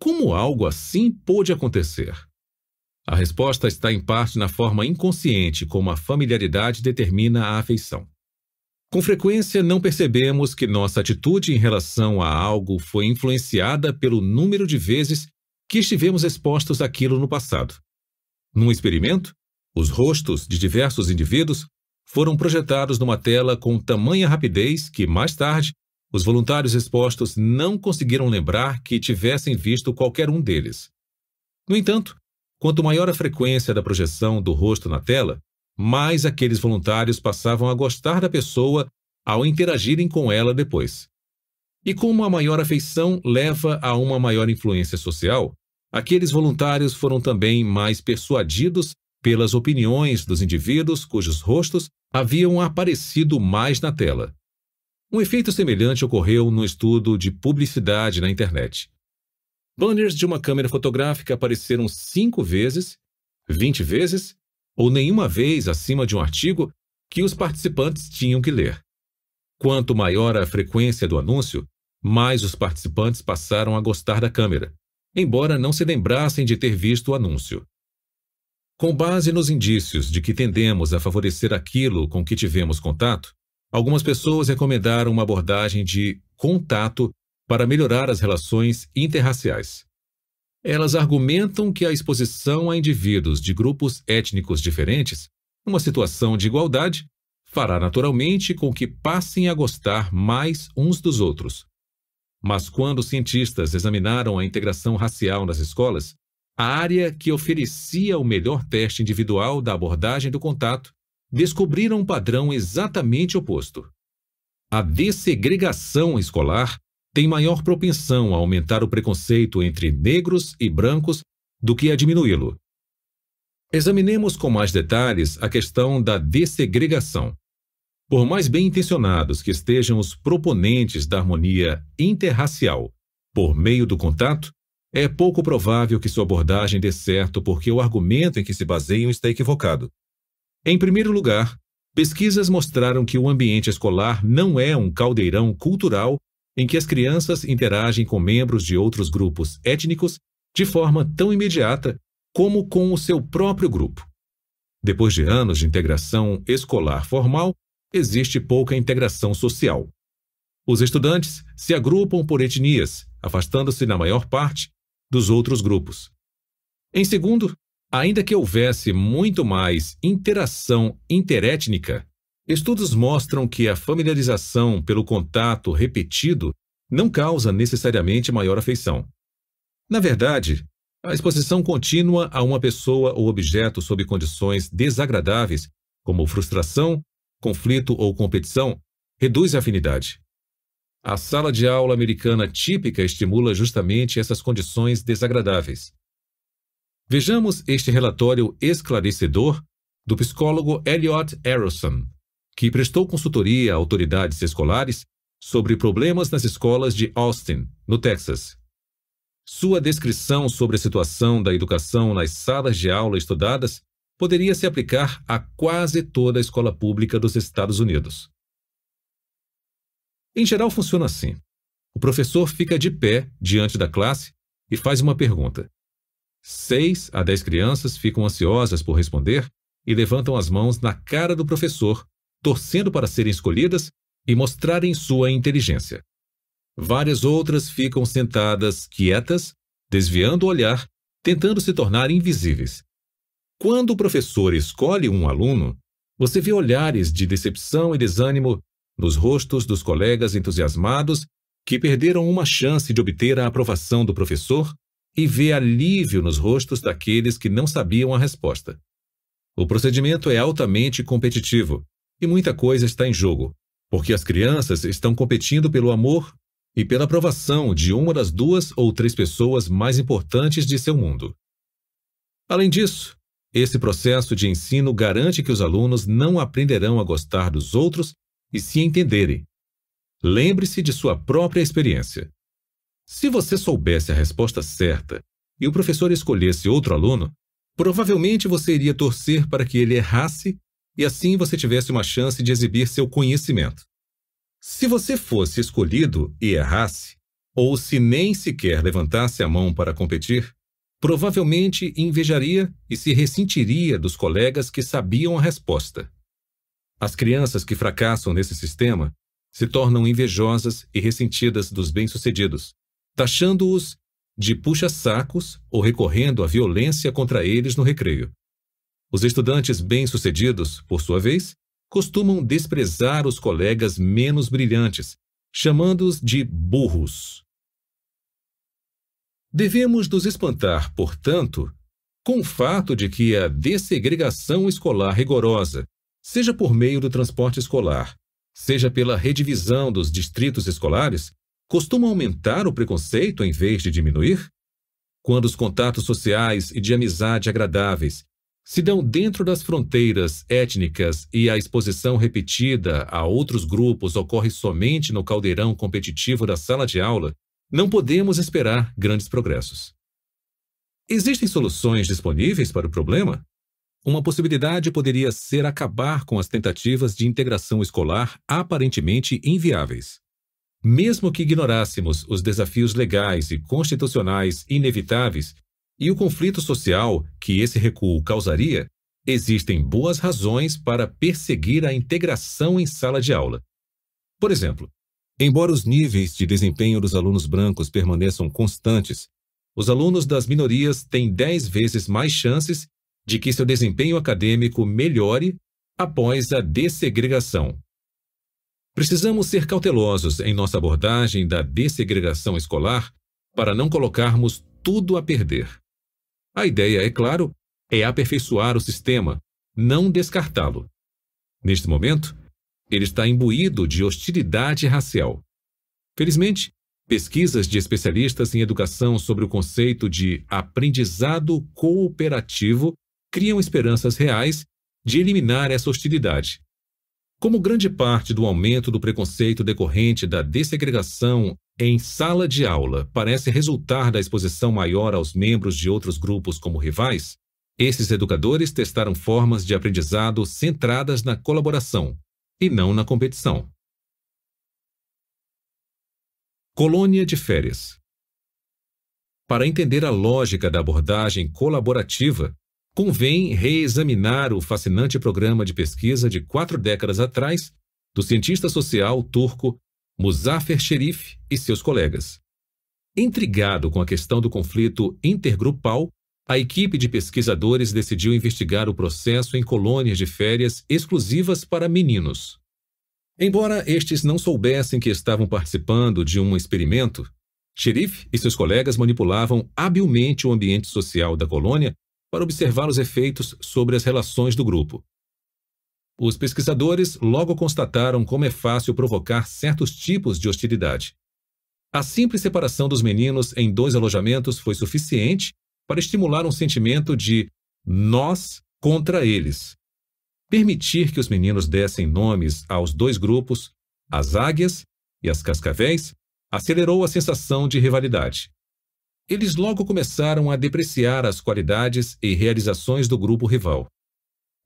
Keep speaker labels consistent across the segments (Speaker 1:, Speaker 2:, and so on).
Speaker 1: Como algo assim pôde acontecer? A resposta está em parte na forma inconsciente como a familiaridade determina a afeição. Com frequência, não percebemos que nossa atitude em relação a algo foi influenciada pelo número de vezes que estivemos expostos àquilo no passado. Num experimento, os rostos de diversos indivíduos foram projetados numa tela com tamanha rapidez que, mais tarde, os voluntários expostos não conseguiram lembrar que tivessem visto qualquer um deles. No entanto, quanto maior a frequência da projeção do rosto na tela, mais aqueles voluntários passavam a gostar da pessoa ao interagirem com ela depois. E como a maior afeição leva a uma maior influência social, aqueles voluntários foram também mais persuadidos pelas opiniões dos indivíduos cujos rostos haviam aparecido mais na tela. Um efeito semelhante ocorreu no estudo de publicidade na internet. Banners de uma câmera fotográfica apareceram cinco vezes, vinte vezes ou nenhuma vez acima de um artigo que os participantes tinham que ler. Quanto maior a frequência do anúncio, mais os participantes passaram a gostar da câmera, embora não se lembrassem de ter visto o anúncio. Com base nos indícios de que tendemos a favorecer aquilo com que tivemos contato, algumas pessoas recomendaram uma abordagem de contato para melhorar as relações interraciais. Elas argumentam que a exposição a indivíduos de grupos étnicos diferentes, numa situação de igualdade, fará naturalmente com que passem a gostar mais uns dos outros. Mas quando cientistas examinaram a integração racial nas escolas, a área que oferecia o melhor teste individual da abordagem do contato descobriram um padrão exatamente oposto. A dessegregação escolar tem maior propensão a aumentar o preconceito entre negros e brancos do que a diminuí-lo. Examinemos com mais detalhes a questão da dessegregação. Por mais bem intencionados que estejam os proponentes da harmonia interracial por meio do contato, é pouco provável que sua abordagem dê certo porque o argumento em que se baseiam está equivocado. Em primeiro lugar, pesquisas mostraram que o ambiente escolar não é um caldeirão cultural em que as crianças interagem com membros de outros grupos étnicos de forma tão imediata como com o seu próprio grupo. Depois de anos de integração escolar formal, existe pouca integração social. Os estudantes se agrupam por etnias, afastando-se, na maior parte, dos outros grupos. Em segundo, ainda que houvesse muito mais interação interétnica, Estudos mostram que a familiarização pelo contato repetido não causa necessariamente maior afeição. Na verdade, a exposição contínua a uma pessoa ou objeto sob condições desagradáveis, como frustração, conflito ou competição, reduz a afinidade. A sala de aula americana típica estimula justamente essas condições desagradáveis. Vejamos este relatório esclarecedor do psicólogo Elliot Arrowson, que prestou consultoria a autoridades escolares sobre problemas nas escolas de Austin, no Texas. Sua descrição sobre a situação da educação nas salas de aula estudadas poderia se aplicar a quase toda a escola pública dos Estados Unidos. Em geral, funciona assim: o professor fica de pé diante da classe e faz uma pergunta. Seis a dez crianças ficam ansiosas por responder e levantam as mãos na cara do professor torcendo para serem escolhidas e mostrarem sua inteligência. Várias outras ficam sentadas quietas, desviando o olhar, tentando se tornar invisíveis. Quando o professor escolhe um aluno, você vê olhares de decepção e desânimo nos rostos dos colegas entusiasmados que perderam uma chance de obter a aprovação do professor e vê alívio nos rostos daqueles que não sabiam a resposta. O procedimento é altamente competitivo e muita coisa está em jogo, porque as crianças estão competindo pelo amor e pela aprovação de uma das duas ou três pessoas mais importantes de seu mundo. Além disso, esse processo de ensino garante que os alunos não aprenderão a gostar dos outros e se entenderem. Lembre-se de sua própria experiência. Se você soubesse a resposta certa e o professor escolhesse outro aluno, provavelmente você iria torcer para que ele errasse e assim você tivesse uma chance de exibir seu conhecimento. Se você fosse escolhido e errasse, ou se nem sequer levantasse a mão para competir, provavelmente invejaria e se ressentiria dos colegas que sabiam a resposta. As crianças que fracassam nesse sistema se tornam invejosas e ressentidas dos bem-sucedidos, taxando-os de puxa-sacos ou recorrendo à violência contra eles no recreio. Os estudantes bem-sucedidos, por sua vez, costumam desprezar os colegas menos brilhantes, chamando-os de burros. Devemos nos espantar, portanto, com o fato de que a dessegregação escolar rigorosa, seja por meio do transporte escolar, seja pela redivisão dos distritos escolares, costuma aumentar o preconceito em vez de diminuir? Quando os contatos sociais e de amizade agradáveis se dão dentro das fronteiras étnicas e a exposição repetida a outros grupos ocorre somente no caldeirão competitivo da sala de aula, não podemos esperar grandes progressos. Existem soluções disponíveis para o problema? Uma possibilidade poderia ser acabar com as tentativas de integração escolar aparentemente inviáveis. Mesmo que ignorássemos os desafios legais e constitucionais inevitáveis e o conflito social que esse recuo causaria, existem boas razões para perseguir a integração em sala de aula. Por exemplo, embora os níveis de desempenho dos alunos brancos permaneçam constantes, os alunos das minorias têm dez vezes mais chances de que seu desempenho acadêmico melhore após a dessegregação. Precisamos ser cautelosos em nossa abordagem da dessegregação escolar para não colocarmos tudo a perder. A ideia, é claro, é aperfeiçoar o sistema, não descartá-lo. Neste momento, ele está imbuído de hostilidade racial. Felizmente, pesquisas de especialistas em educação sobre o conceito de aprendizado cooperativo criam esperanças reais de eliminar essa hostilidade. Como grande parte do aumento do preconceito decorrente da dessegregação em sala de aula parece resultar da exposição maior aos membros de outros grupos como rivais, esses educadores testaram formas de aprendizado centradas na colaboração e não na competição. Colônia de férias. Para entender a lógica da abordagem colaborativa, convém reexaminar o fascinante programa de pesquisa de quatro décadas atrás do cientista social turco Muzaffer Sherif e seus colegas. Intrigado com a questão do conflito intergrupal, a equipe de pesquisadores decidiu investigar o processo em colônias de férias exclusivas para meninos. Embora estes não soubessem que estavam participando de um experimento, Sherif e seus colegas manipulavam habilmente o ambiente social da colônia para observar os efeitos sobre as relações do grupo. Os pesquisadores logo constataram como é fácil provocar certos tipos de hostilidade. A simples separação dos meninos em dois alojamentos foi suficiente para estimular um sentimento de nós contra eles. Permitir que os meninos dessem nomes aos dois grupos, as águias e as cascavéis, acelerou a sensação de rivalidade eles logo começaram a depreciar as qualidades e realizações do grupo rival.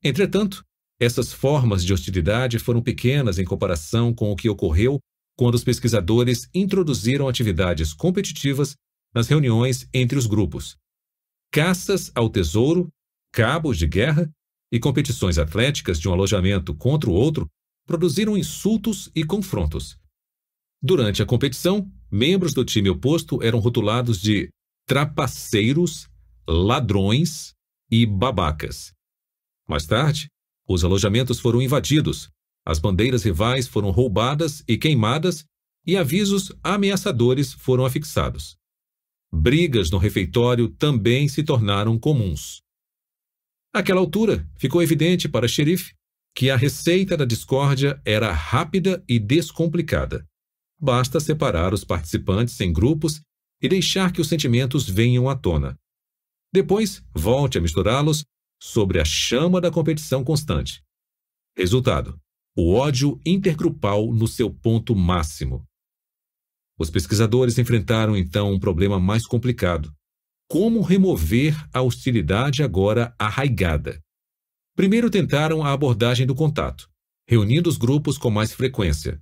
Speaker 1: Entretanto, essas formas de hostilidade foram pequenas em comparação com o que ocorreu quando os pesquisadores introduziram atividades competitivas nas reuniões entre os grupos. Caças ao tesouro, cabos de guerra e competições atléticas de um alojamento contra o outro produziram insultos e confrontos. Durante a competição, membros do time oposto eram rotulados de trapaceiros, ladrões e babacas. Mais tarde, os alojamentos foram invadidos, as bandeiras rivais foram roubadas e queimadas e avisos ameaçadores foram afixados. Brigas no refeitório também se tornaram comuns. Àquela altura, ficou evidente para xerife que a receita da discórdia era rápida e descomplicada. Basta separar os participantes em grupos e deixar que os sentimentos venham à tona. Depois, volte a misturá-los sobre a chama da competição constante. Resultado: o ódio intergrupal no seu ponto máximo. Os pesquisadores enfrentaram então um problema mais complicado: como remover a hostilidade agora arraigada. Primeiro tentaram a abordagem do contato, reunindo os grupos com mais frequência,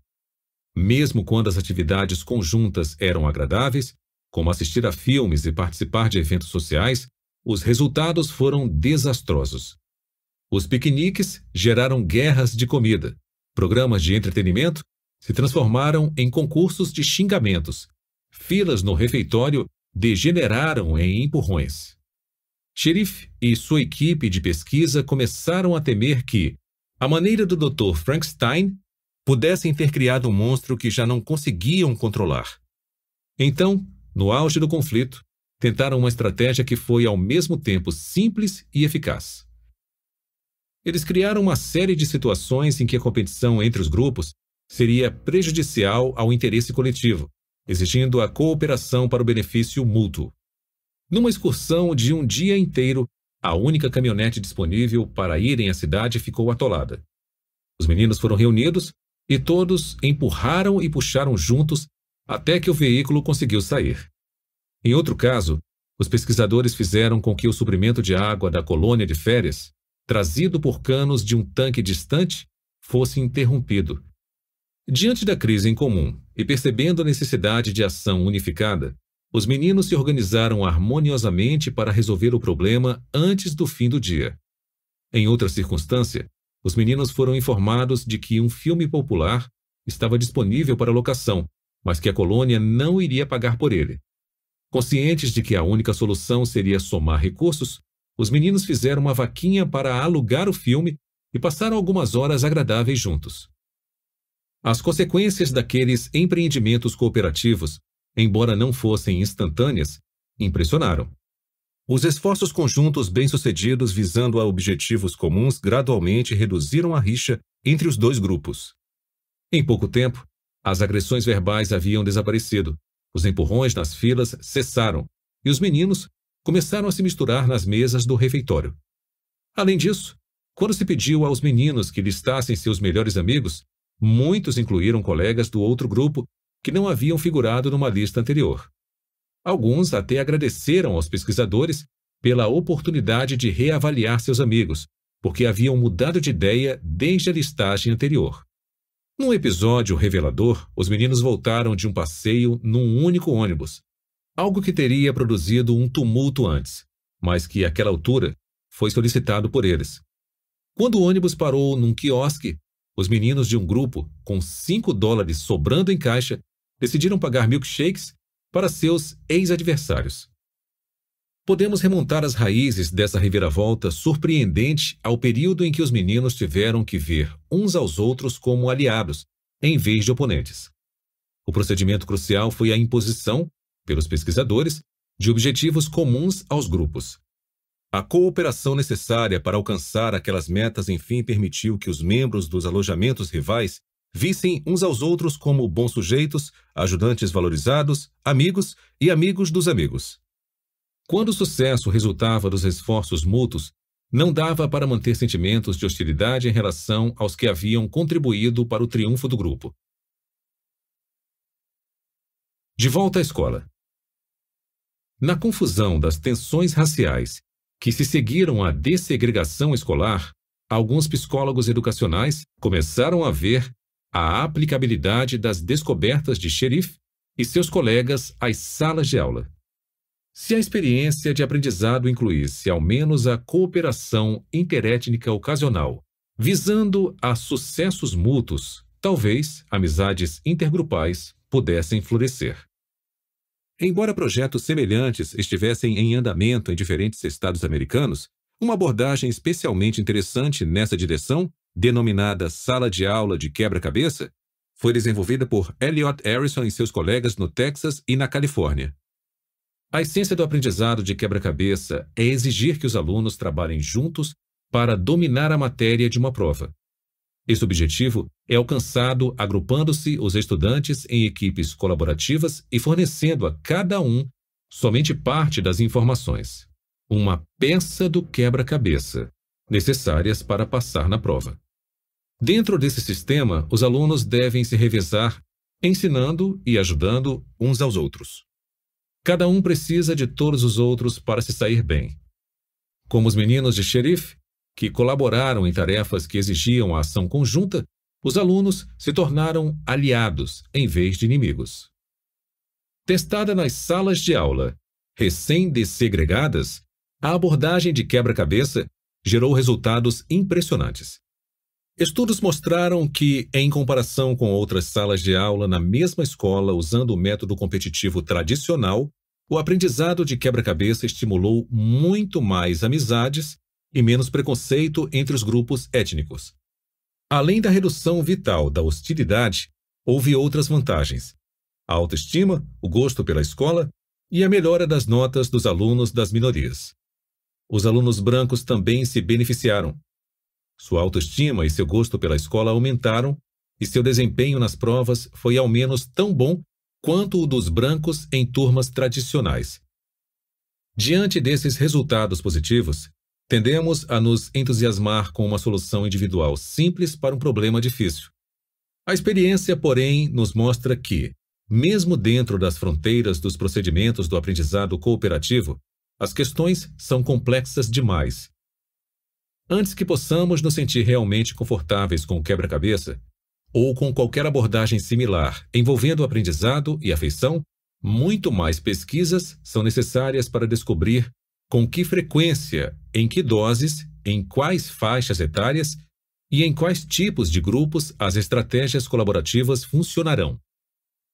Speaker 1: Mesmo quando as atividades conjuntas eram agradáveis, como assistir a filmes e participar de eventos sociais, os resultados foram desastrosos. Os piqueniques geraram guerras de comida, programas de entretenimento se transformaram em concursos de xingamentos, filas no refeitório degeneraram em empurrões. Xerife e sua equipe de pesquisa começaram a temer que, à maneira do Dr. Frankenstein, pudessem ter criado um monstro que já não conseguiam controlar. Então, no auge do conflito, tentaram uma estratégia que foi ao mesmo tempo simples e eficaz. Eles criaram uma série de situações em que a competição entre os grupos seria prejudicial ao interesse coletivo, exigindo a cooperação para o benefício mútuo. Numa excursão de um dia inteiro, a única caminhonete disponível para irem à cidade ficou atolada. Os meninos foram reunidos e todos empurraram e puxaram juntos até que o veículo conseguiu sair. Em outro caso, os pesquisadores fizeram com que o suprimento de água da colônia de férias, trazido por canos de um tanque distante, fosse interrompido. Diante da crise em comum e percebendo a necessidade de ação unificada, os meninos se organizaram harmoniosamente para resolver o problema antes do fim do dia. Em outra circunstância, os meninos foram informados de que um filme popular estava disponível para locação, mas que a colônia não iria pagar por ele. Conscientes de que a única solução seria somar recursos, os meninos fizeram uma vaquinha para alugar o filme e passaram algumas horas agradáveis juntos. As consequências daqueles empreendimentos cooperativos, embora não fossem instantâneas, impressionaram. Os esforços conjuntos bem-sucedidos visando a objetivos comuns gradualmente reduziram a rixa entre os dois grupos. Em pouco tempo, as agressões verbais haviam desaparecido os empurrões nas filas cessaram e os meninos começaram a se misturar nas mesas do refeitório. Além disso, quando se pediu aos meninos que listassem seus melhores amigos, muitos incluíram colegas do outro grupo que não haviam figurado numa lista anterior. Alguns até agradeceram aos pesquisadores pela oportunidade de reavaliar seus amigos, porque haviam mudado de ideia desde a listagem anterior. Num episódio revelador, os meninos voltaram de um passeio num único ônibus, algo que teria produzido um tumulto antes, mas que, àquela altura, foi solicitado por eles. Quando o ônibus parou num quiosque, os meninos de um grupo, com 5 dólares sobrando em caixa, decidiram pagar milkshakes para seus ex-adversários. Podemos remontar as raízes dessa reviravolta surpreendente ao período em que os meninos tiveram que ver uns aos outros como aliados, em vez de oponentes. O procedimento crucial foi a imposição, pelos pesquisadores, de objetivos comuns aos grupos. A cooperação necessária para alcançar aquelas metas enfim permitiu que os membros dos alojamentos rivais vissem uns aos outros como bons sujeitos, ajudantes valorizados, amigos e amigos dos amigos. Quando o sucesso resultava dos esforços mútuos, não dava para manter sentimentos de hostilidade em relação aos que haviam contribuído para o triunfo do grupo. De volta à escola. Na confusão das tensões raciais que se seguiram à dessegregação escolar, alguns psicólogos educacionais começaram a ver a aplicabilidade das descobertas de Xerife e seus colegas às salas de aula. Se a experiência de aprendizado incluísse ao menos a cooperação interétnica ocasional, visando a sucessos mútuos, talvez amizades intergrupais pudessem florescer. Embora projetos semelhantes estivessem em andamento em diferentes estados americanos, uma abordagem especialmente interessante nessa direção, denominada Sala de Aula de Quebra-Cabeça, foi desenvolvida por Elliot Harrison e seus colegas no Texas e na Califórnia. A essência do aprendizado de quebra-cabeça é exigir que os alunos trabalhem juntos para dominar a matéria de uma prova. Esse objetivo é alcançado agrupando-se os estudantes em equipes colaborativas e fornecendo a cada um somente parte das informações, uma peça do quebra-cabeça, necessárias para passar na prova. Dentro desse sistema, os alunos devem se revezar, ensinando e ajudando uns aos outros. Cada um precisa de todos os outros para se sair bem. Como os meninos de xerife, que colaboraram em tarefas que exigiam a ação conjunta, Os alunos se tornaram aliados em vez de inimigos. Testada nas salas de aula, recém-dessegregadas, a abordagem de quebra-cabeça gerou resultados impressionantes. Estudos mostraram que, em comparação com outras salas de aula na mesma escola usando o método competitivo tradicional, o aprendizado de quebra-cabeça estimulou muito mais amizades e menos preconceito entre os grupos étnicos. Além da redução vital da hostilidade, houve outras vantagens: a autoestima, o gosto pela escola e a melhora das notas dos alunos das minorias. Os alunos brancos também se beneficiaram. Sua autoestima e seu gosto pela escola aumentaram e seu desempenho nas provas foi ao menos tão bom quanto o dos brancos em turmas tradicionais. Diante desses resultados positivos, tendemos a nos entusiasmar com uma solução individual simples para um problema difícil. A experiência, porém, nos mostra que, mesmo dentro das fronteiras dos procedimentos do aprendizado cooperativo, as questões são complexas demais. Antes que possamos nos sentir realmente confortáveis com o quebra-cabeça, ou com qualquer abordagem similar envolvendo aprendizado e afeição, muito mais pesquisas são necessárias para descobrir com que frequência, em que doses, em quais faixas etárias e em quais tipos de grupos as estratégias colaborativas funcionarão.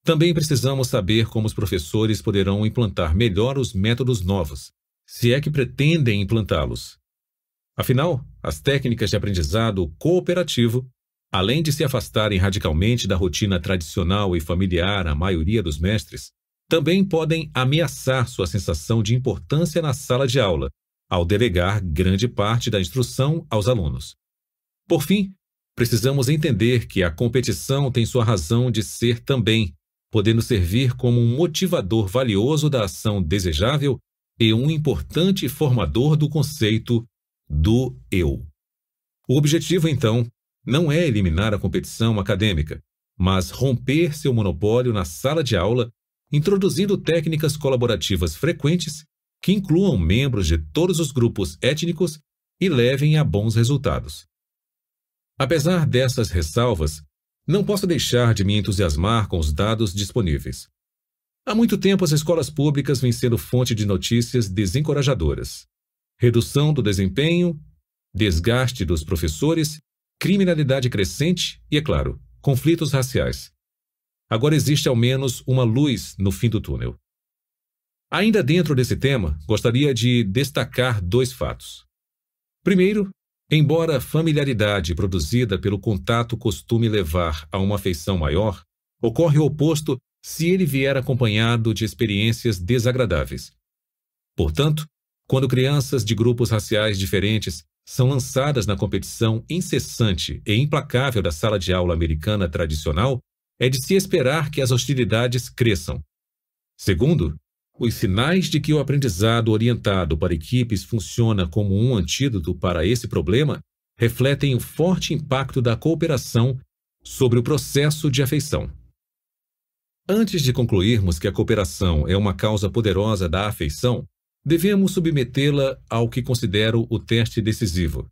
Speaker 1: Também precisamos saber como os professores poderão implantar melhor os métodos novos, se é que pretendem implantá-los. Afinal, as técnicas de aprendizado cooperativo, além de se afastarem radicalmente da rotina tradicional e familiar à maioria dos mestres, também podem ameaçar sua sensação de importância na sala de aula, ao delegar grande parte da instrução aos alunos. Por fim, precisamos entender que a competição tem sua razão de ser também, podendo servir como um motivador valioso da ação desejável e um importante formador do conceito do eu. O objetivo, então, não é eliminar a competição acadêmica, mas romper seu monopólio na sala de aula, introduzindo técnicas colaborativas frequentes que incluam membros de todos os grupos étnicos e levem a bons resultados. Apesar dessas ressalvas, não posso deixar de me entusiasmar com os dados disponíveis. Há muito tempo, as escolas públicas vêm sendo fonte de notícias desencorajadoras. Redução do desempenho, desgaste dos professores, criminalidade crescente e, é claro, conflitos raciais. Agora existe ao menos uma luz no fim do túnel. Ainda dentro desse tema, gostaria de destacar dois fatos. Primeiro, embora a familiaridade produzida pelo contato costume levar a uma afeição maior, ocorre o oposto se ele vier acompanhado de experiências desagradáveis. Portanto, quando crianças de grupos raciais diferentes são lançadas na competição incessante e implacável da sala de aula americana tradicional, é de se esperar que as hostilidades cresçam. Segundo, os sinais de que o aprendizado orientado para equipes funciona como um antídoto para esse problema refletem o forte impacto da cooperação sobre o processo de afeição. Antes de concluirmos que a cooperação é uma causa poderosa da afeição, devemos submetê-la ao que considero o teste decisivo.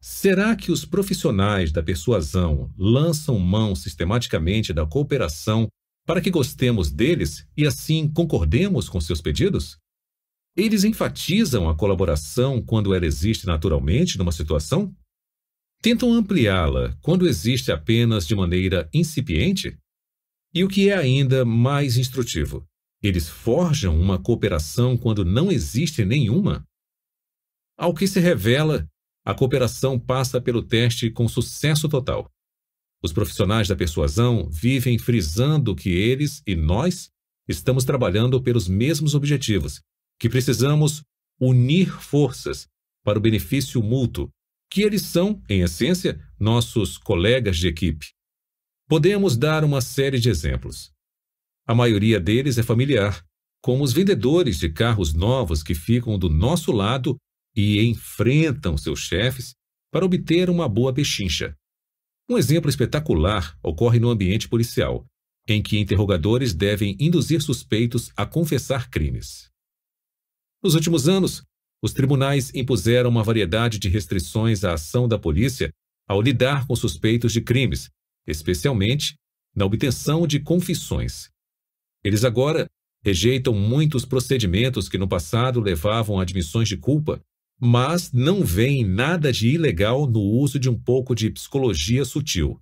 Speaker 1: Será que os profissionais da persuasão lançam mão sistematicamente da cooperação para que gostemos deles e assim concordemos com seus pedidos? Eles enfatizam a colaboração quando ela existe naturalmente numa situação? Tentam ampliá-la quando existe apenas de maneira incipiente? E o que é ainda mais instrutivo, eles forjam uma cooperação quando não existe nenhuma? Ao que se revela, a cooperação passa pelo teste com sucesso total. Os profissionais da persuasão vivem frisando que eles e nós estamos trabalhando pelos mesmos objetivos, que precisamos unir forças para o benefício mútuo, que eles são, em essência, nossos colegas de equipe. Podemos dar uma série de exemplos. A maioria deles é familiar, como os vendedores de carros novos que ficam do nosso lado e enfrentam seus chefes para obter uma boa pechincha. Um exemplo espetacular ocorre no ambiente policial, em que interrogadores devem induzir suspeitos a confessar crimes. Nos últimos anos, os tribunais impuseram uma variedade de restrições à ação da polícia ao lidar com suspeitos de crimes, especialmente na obtenção de confissões. Eles agora rejeitam muitos procedimentos que no passado levavam a admissões de culpa, mas não veem nada de ilegal no uso de um pouco de psicologia sutil.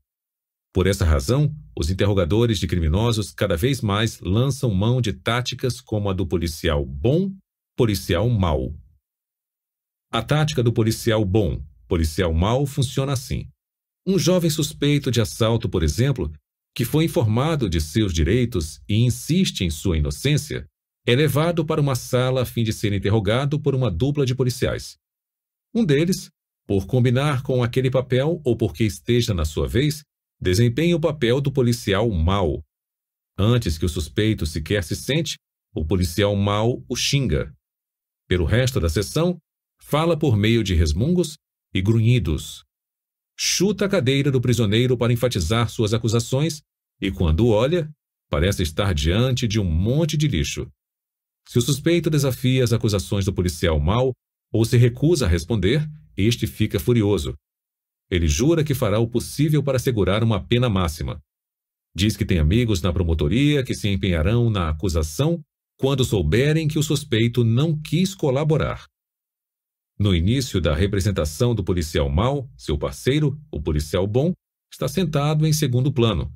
Speaker 1: Por essa razão, os interrogadores de criminosos cada vez mais lançam mão de táticas como a do policial bom, policial mau. A tática do policial bom, policial mau funciona assim. Um jovem suspeito de assalto, por exemplo, que foi informado de seus direitos e insiste em sua inocência, é levado para uma sala a fim de ser interrogado por uma dupla de policiais. Um deles, por combinar com aquele papel ou porque esteja na sua vez, desempenha o papel do policial mau. Antes que o suspeito sequer se sente, o policial mau o xinga. Pelo resto da sessão, fala por meio de resmungos e grunhidos, chuta a cadeira do prisioneiro para enfatizar suas acusações e, quando olha, parece estar diante de um monte de lixo. Se o suspeito desafia as acusações do policial mau ou se recusa a responder, este fica furioso. Ele jura que fará o possível para assegurar uma pena máxima. Diz que tem amigos na promotoria que se empenharão na acusação quando souberem que o suspeito não quis colaborar. No início da representação do policial mau, seu parceiro, o policial bom, está sentado em segundo plano.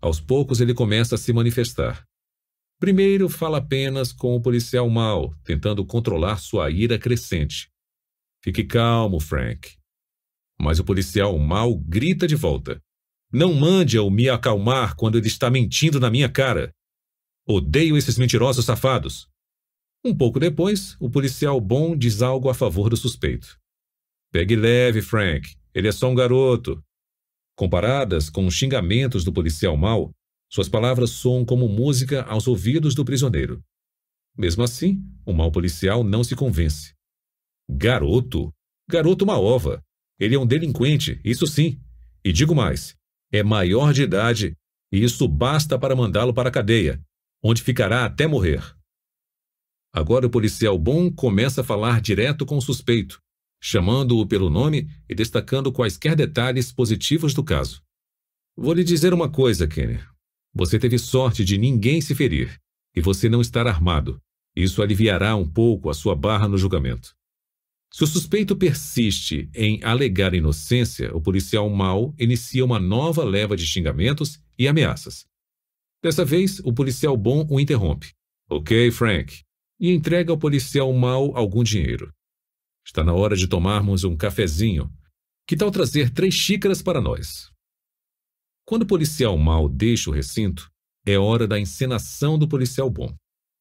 Speaker 1: Aos poucos ele começa a se manifestar. Primeiro fala apenas com o policial mau, tentando controlar sua ira crescente. Fique calmo, Frank. Mas o policial mau grita de volta. Não mande-o me acalmar quando ele está mentindo na minha cara. Odeio esses mentirosos safados. Um pouco depois, o policial bom diz algo a favor do suspeito. Pegue leve, Frank. Ele é só um garoto. Comparadas com os xingamentos do policial mau, suas palavras soam como música aos ouvidos do prisioneiro. Mesmo assim, o mau policial não se convence. Garoto? Garoto uma ova. Ele é um delinquente, isso sim. E digo mais: é maior de idade, e isso basta para mandá-lo para a cadeia, onde ficará até morrer. Agora o policial bom começa a falar direto com o suspeito, chamando-o pelo nome e destacando quaisquer detalhes positivos do caso. Vou lhe dizer uma coisa, Kenny. Você teve sorte de ninguém se ferir e você não estar armado. Isso aliviará um pouco a sua barra no julgamento. Se o suspeito persiste em alegar inocência, o policial mau inicia uma nova leva de xingamentos e ameaças. Dessa vez, o policial bom o interrompe. Ok, Frank, e entrega ao policial mau algum dinheiro. Está na hora de tomarmos um cafezinho. Que tal trazer três xícaras para nós? Quando o policial mau deixa o recinto, é hora da encenação do policial bom.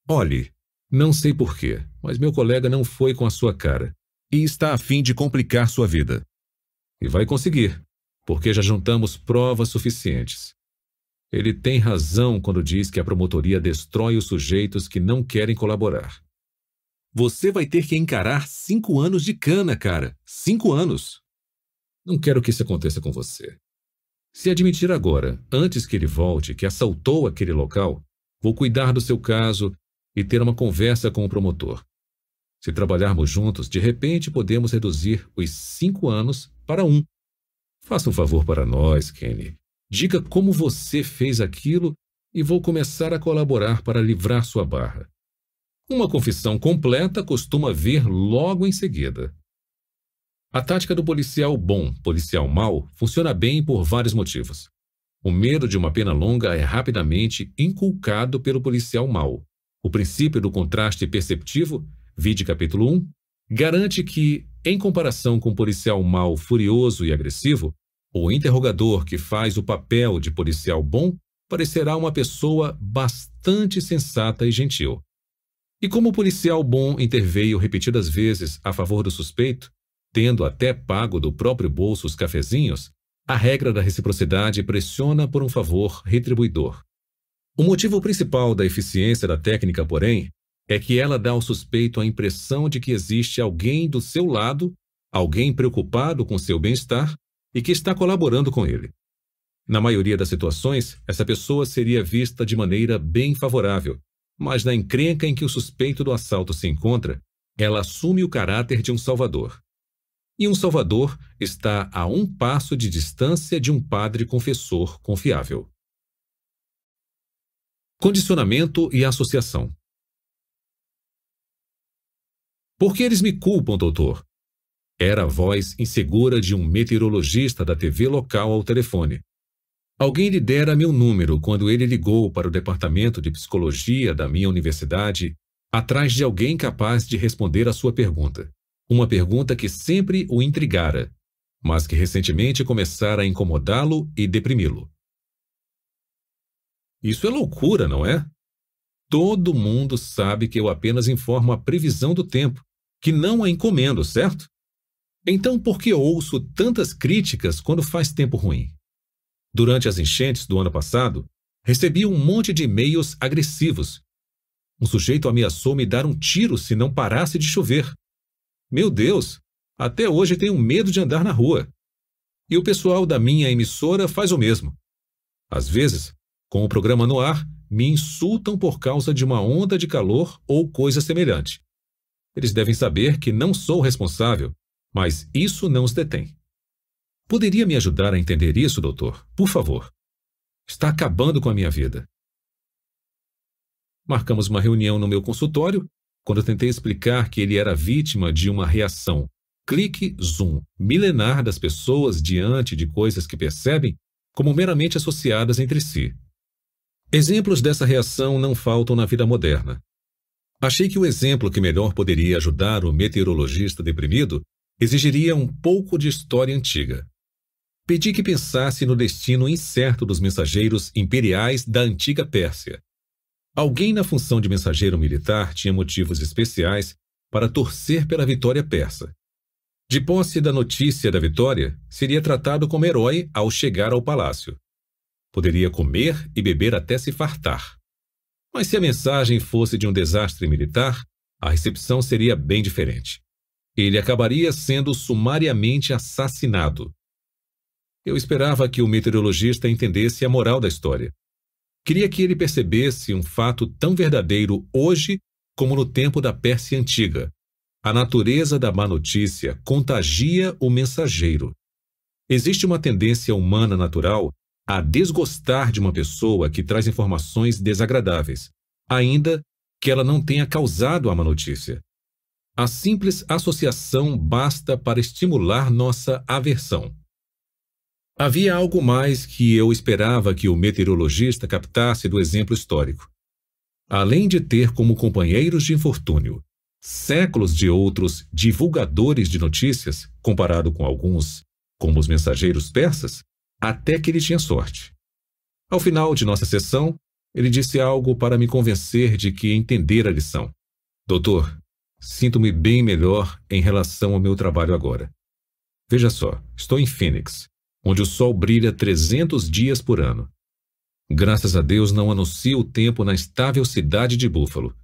Speaker 1: Olhe, não sei porquê, mas meu colega não foi com a sua cara e está a fim de complicar sua vida. E vai conseguir, porque já juntamos provas suficientes. Ele tem razão quando diz que a promotoria destrói os sujeitos que não querem colaborar. Você vai ter que encarar cinco anos de cana, cara. Cinco anos. Não quero que isso aconteça com você. Se admitir agora, antes que ele volte, que assaltou aquele local, vou cuidar do seu caso e ter uma conversa com o promotor. Se trabalharmos juntos, de repente podemos reduzir os cinco anos para um. Faça um favor para nós, Kenny. Diga como você fez aquilo e vou começar a colaborar para livrar sua barra. Uma confissão completa costuma vir logo em seguida. A tática do policial bom, policial mau, funciona bem por vários motivos. O medo de uma pena longa é rapidamente inculcado pelo policial mau. O princípio do contraste perceptivo, vide capítulo 1, garante que, em comparação com o policial mau furioso e agressivo, o interrogador que faz o papel de policial bom parecerá uma pessoa bastante sensata e gentil. E como o policial bom interveio repetidas vezes a favor do suspeito, tendo até pago do próprio bolso os cafezinhos, a regra da reciprocidade pressiona por um favor retribuidor. O motivo principal da eficiência da técnica, porém, é que ela dá ao suspeito a impressão de que existe alguém do seu lado, alguém preocupado com seu bem-estar e que está colaborando com ele. Na maioria das situações, essa pessoa seria vista de maneira bem favorável, mas na encrenca em que o suspeito do assalto se encontra, ela assume o caráter de um salvador. E um salvador está a um passo de distância de um padre confessor confiável. Condicionamento e associação. Por que eles me culpam, doutor? Era a voz insegura de um meteorologista da TV local ao telefone. Alguém lhe dera meu número quando ele ligou para o departamento de psicologia da minha universidade, atrás de alguém capaz de responder a sua pergunta. Uma pergunta que sempre o intrigara, mas que recentemente começara a incomodá-lo e deprimi-lo. Isso é loucura, não é? Todo mundo sabe que eu apenas informo a previsão do tempo, que não a encomendo, certo? Então por que ouço tantas críticas quando faz tempo ruim? Durante as enchentes do ano passado, recebi um monte de e-mails agressivos. Um sujeito ameaçou me dar um tiro se não parasse de chover. Meu Deus, até hoje tenho medo de andar na rua. E o pessoal da minha emissora faz o mesmo. Às vezes, com o programa no ar, me insultam por causa de uma onda de calor ou coisa semelhante. Eles devem saber que não sou responsável, mas isso não os detém. Poderia me ajudar a entender isso, doutor? Por favor. Está acabando com a minha vida. Marcamos uma reunião no meu consultório quando tentei explicar que ele era vítima de uma reação clique-zoom milenar das pessoas diante de coisas que percebem como meramente associadas entre si. Exemplos dessa reação não faltam na vida moderna. Achei que o exemplo que melhor poderia ajudar o meteorologista deprimido exigiria um pouco de história antiga. Pedi que pensasse no destino incerto dos mensageiros imperiais da antiga Pérsia. Alguém na função de mensageiro militar tinha motivos especiais para torcer pela vitória persa. De posse da notícia da vitória, seria tratado como herói ao chegar ao palácio. Poderia comer e beber até se fartar. Mas se a mensagem fosse de um desastre militar, a recepção seria bem diferente. Ele acabaria sendo sumariamente assassinado. Eu esperava que o meteorologista entendesse a moral da história. Queria que ele percebesse um fato tão verdadeiro hoje como no tempo da Pérsia Antiga. A natureza da má notícia contagia o mensageiro. Existe uma tendência humana natural a desgostar de uma pessoa que traz informações desagradáveis, ainda que ela não tenha causado a má notícia. A simples associação basta para estimular nossa aversão. Havia algo mais que eu esperava que o meteorologista captasse do exemplo histórico. Além de ter como companheiros de infortúnio séculos de outros divulgadores de notícias, comparado com alguns, como os mensageiros persas, até que ele tinha sorte. Ao final de nossa sessão, ele disse algo para me convencer de que entender a lição. Doutor, sinto-me bem melhor em relação ao meu trabalho agora. Veja só, estou em Phoenix, onde o sol brilha 300 dias por ano. Graças a Deus não anuncio o tempo na estável cidade de Buffalo.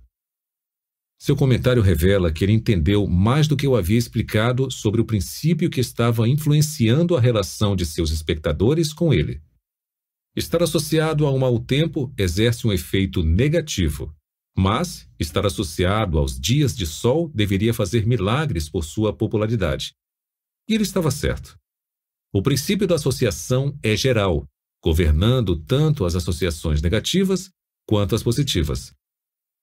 Speaker 1: Seu comentário revela que ele entendeu mais do que eu havia explicado sobre o princípio que estava influenciando a relação de seus espectadores com ele. Estar associado a um mau tempo exerce um efeito negativo, mas estar associado aos dias de sol deveria fazer milagres por sua popularidade. E ele estava certo. O princípio da associação é geral, governando tanto as associações negativas quanto as positivas.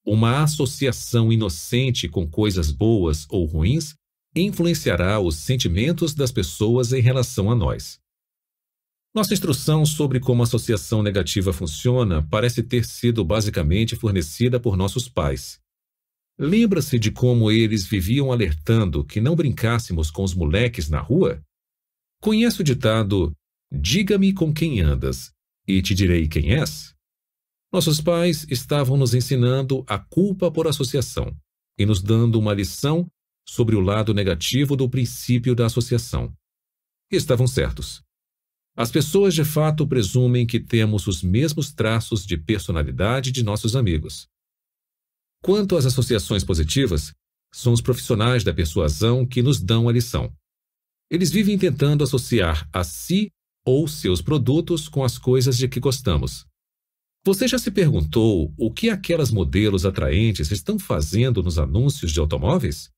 Speaker 1: Uma associação inocente com coisas boas ou ruins influenciará os sentimentos das pessoas em relação a nós. Nossa instrução sobre como a associação negativa funciona parece ter sido basicamente fornecida por nossos pais. Lembra-se de como eles viviam alertando que não brincássemos com os moleques na rua? Conhece o ditado: Diga-me com quem andas, e te direi quem és? Nossos pais estavam nos ensinando a culpa por associação e nos dando uma lição sobre o lado negativo do princípio da associação. Estavam certos. As pessoas de fato presumem que temos os mesmos traços de personalidade de nossos amigos. Quanto às associações positivas, são os profissionais da persuasão que nos dão a lição. Eles vivem tentando associar a si ou seus produtos com as coisas de que gostamos. Você já se perguntou o que aquelas modelos atraentes estão fazendo nos anúncios de automóveis?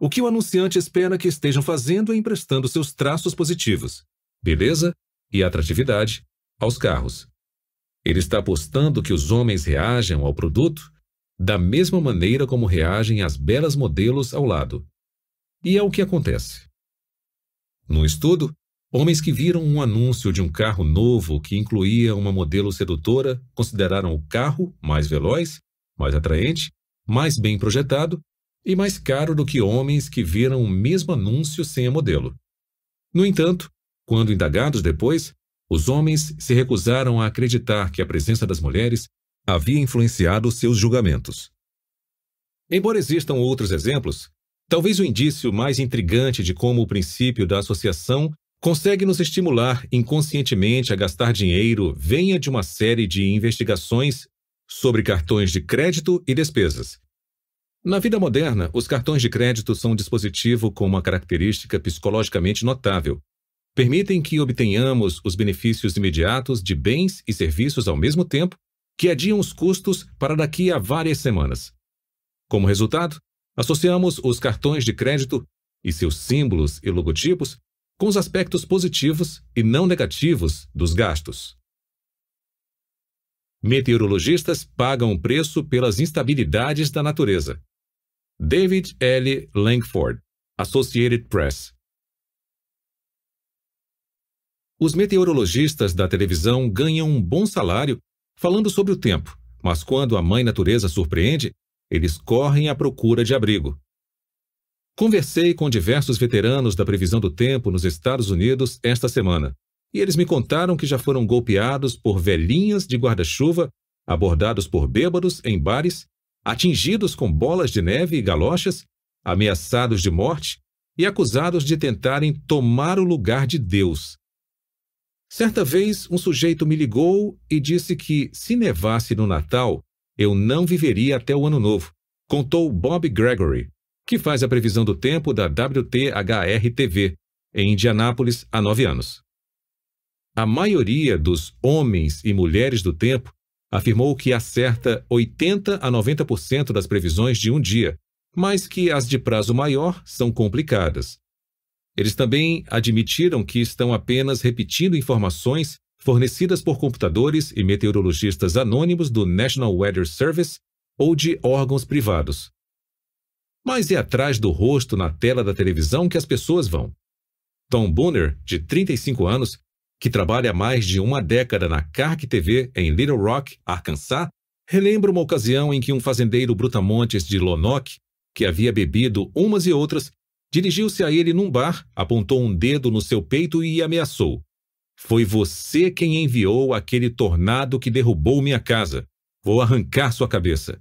Speaker 1: O que o anunciante espera que estejam fazendo é emprestando seus traços positivos, beleza e atratividade, aos carros. Ele está apostando que os homens reajam ao produto da mesma maneira como reagem às belas modelos ao lado. E é o que acontece. No estudo, homens que viram um anúncio de um carro novo que incluía uma modelo sedutora consideraram o carro mais veloz, mais atraente, mais bem projetado e mais caro do que homens que viram o mesmo anúncio sem a modelo. No entanto, quando indagados depois, os homens se recusaram a acreditar que a presença das mulheres havia influenciado seus julgamentos. Embora existam outros exemplos, talvez o indício mais intrigante de como o princípio da associação consegue nos estimular inconscientemente a gastar dinheiro venha de uma série de investigações sobre cartões de crédito e despesas, na vida moderna, os cartões de crédito são um dispositivo com uma característica psicologicamente notável. Permitem que obtenhamos os benefícios imediatos de bens e serviços ao mesmo tempo que adiam os custos para daqui a várias semanas. Como resultado, associamos os cartões de crédito e seus símbolos e logotipos com os aspectos positivos e não negativos dos gastos. Meteorologistas pagam o preço pelas instabilidades da natureza. David L. Langford, Associated Press. Os meteorologistas da televisão ganham um bom salário falando sobre o tempo, mas quando a mãe natureza surpreende, eles correm à procura de abrigo. Conversei com diversos veteranos da previsão do tempo nos Estados Unidos esta semana, e eles me contaram que já foram golpeados por velhinhas de guarda-chuva, abordados por bêbados em bares atingidos com bolas de neve e galochas, ameaçados de morte e acusados de tentarem tomar o lugar de Deus. Certa vez, um sujeito me ligou e disse que, se nevasse no Natal, eu não viveria até o Ano Novo, contou Bob Gregory, que faz a previsão do tempo da WTHR-TV, em Indianápolis, há nove anos. A maioria dos homens e mulheres do tempo afirmou que acerta 80 a 90% das previsões de um dia, mas que as de prazo maior são complicadas. Eles também admitiram que estão apenas repetindo informações fornecidas por computadores e meteorologistas anônimos do National Weather Service ou de órgãos privados. Mas é atrás do rosto na tela da televisão que as pessoas vão. Tom Booner, de 35 anos, que trabalha há mais de uma década na CARC TV em Little Rock, Arkansas, relembra uma ocasião em que um fazendeiro brutamontes de Lonoc, que havia bebido umas e outras, dirigiu-se a ele num bar, apontou um dedo no seu peito e ameaçou. Foi você quem enviou aquele tornado que derrubou minha casa. Vou arrancar sua cabeça.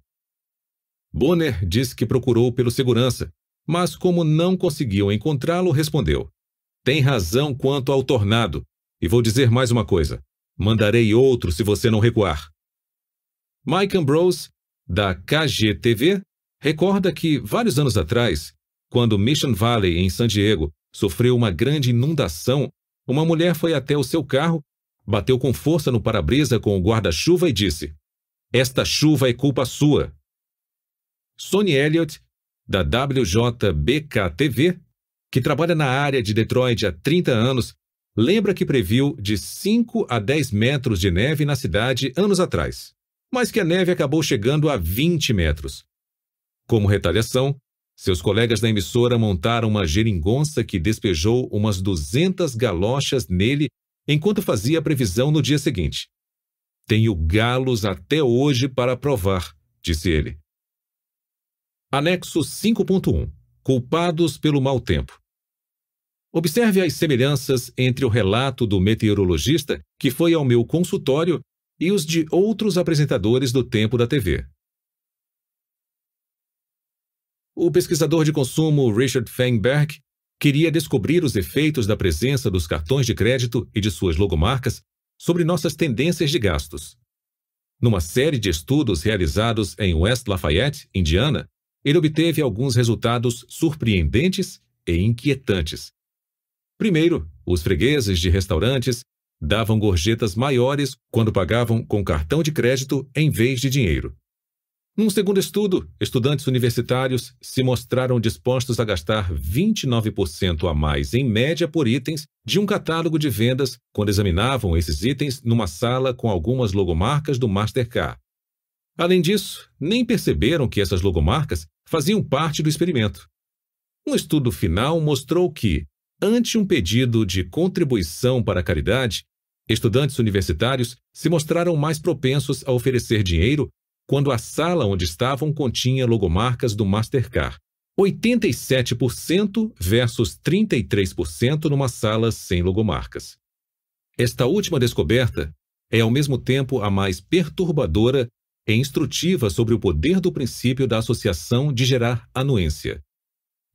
Speaker 1: Bonner disse que procurou pelo segurança, mas como não conseguiu encontrá-lo, respondeu: Tem razão quanto ao tornado. E vou dizer mais uma coisa: mandarei outro se você não recuar. Mike Ambrose, da KGTV, recorda que, vários anos atrás, quando Mission Valley, em San Diego, sofreu uma grande inundação, uma mulher foi até o seu carro, bateu com força no para-brisa com o guarda-chuva e disse: Esta chuva é culpa sua. Sonny Elliott, da WJBK-TV, que trabalha na área de Detroit há 30 anos, lembra que previu de 5 a 10 metros de neve na cidade anos atrás, mas que a neve acabou chegando a 20 metros. Como retaliação, seus colegas da emissora montaram uma geringonça que despejou umas 200 galochas nele enquanto fazia a previsão no dia seguinte. Tenho galos até hoje para provar, disse ele. Anexo 5.1 Culpados pelo mau tempo. Observe as semelhanças entre o relato do meteorologista que foi ao meu consultório e os de outros apresentadores do tempo da TV. O pesquisador de consumo Richard Feinberg queria descobrir os efeitos da presença dos cartões de crédito e de suas logomarcas sobre nossas tendências de gastos. Numa série de estudos realizados em West Lafayette, Indiana, ele obteve alguns resultados surpreendentes e inquietantes Primeiro, os fregueses de restaurantes davam gorjetas maiores quando pagavam com cartão de crédito em vez de dinheiro. Num segundo estudo, estudantes universitários se mostraram dispostos a gastar 29% a mais em média por itens de um catálogo de vendas quando examinavam esses itens numa sala com algumas logomarcas do Mastercard. Além disso, nem perceberam que essas logomarcas faziam parte do experimento. Um estudo final mostrou que, ante um pedido de contribuição para a caridade, estudantes universitários se mostraram mais propensos a oferecer dinheiro quando a sala onde estavam continha logomarcas do Mastercard. 87% versus 33% numa sala sem logomarcas. Esta última descoberta é ao mesmo tempo a mais perturbadora e instrutiva sobre o poder do princípio da associação de gerar anuência.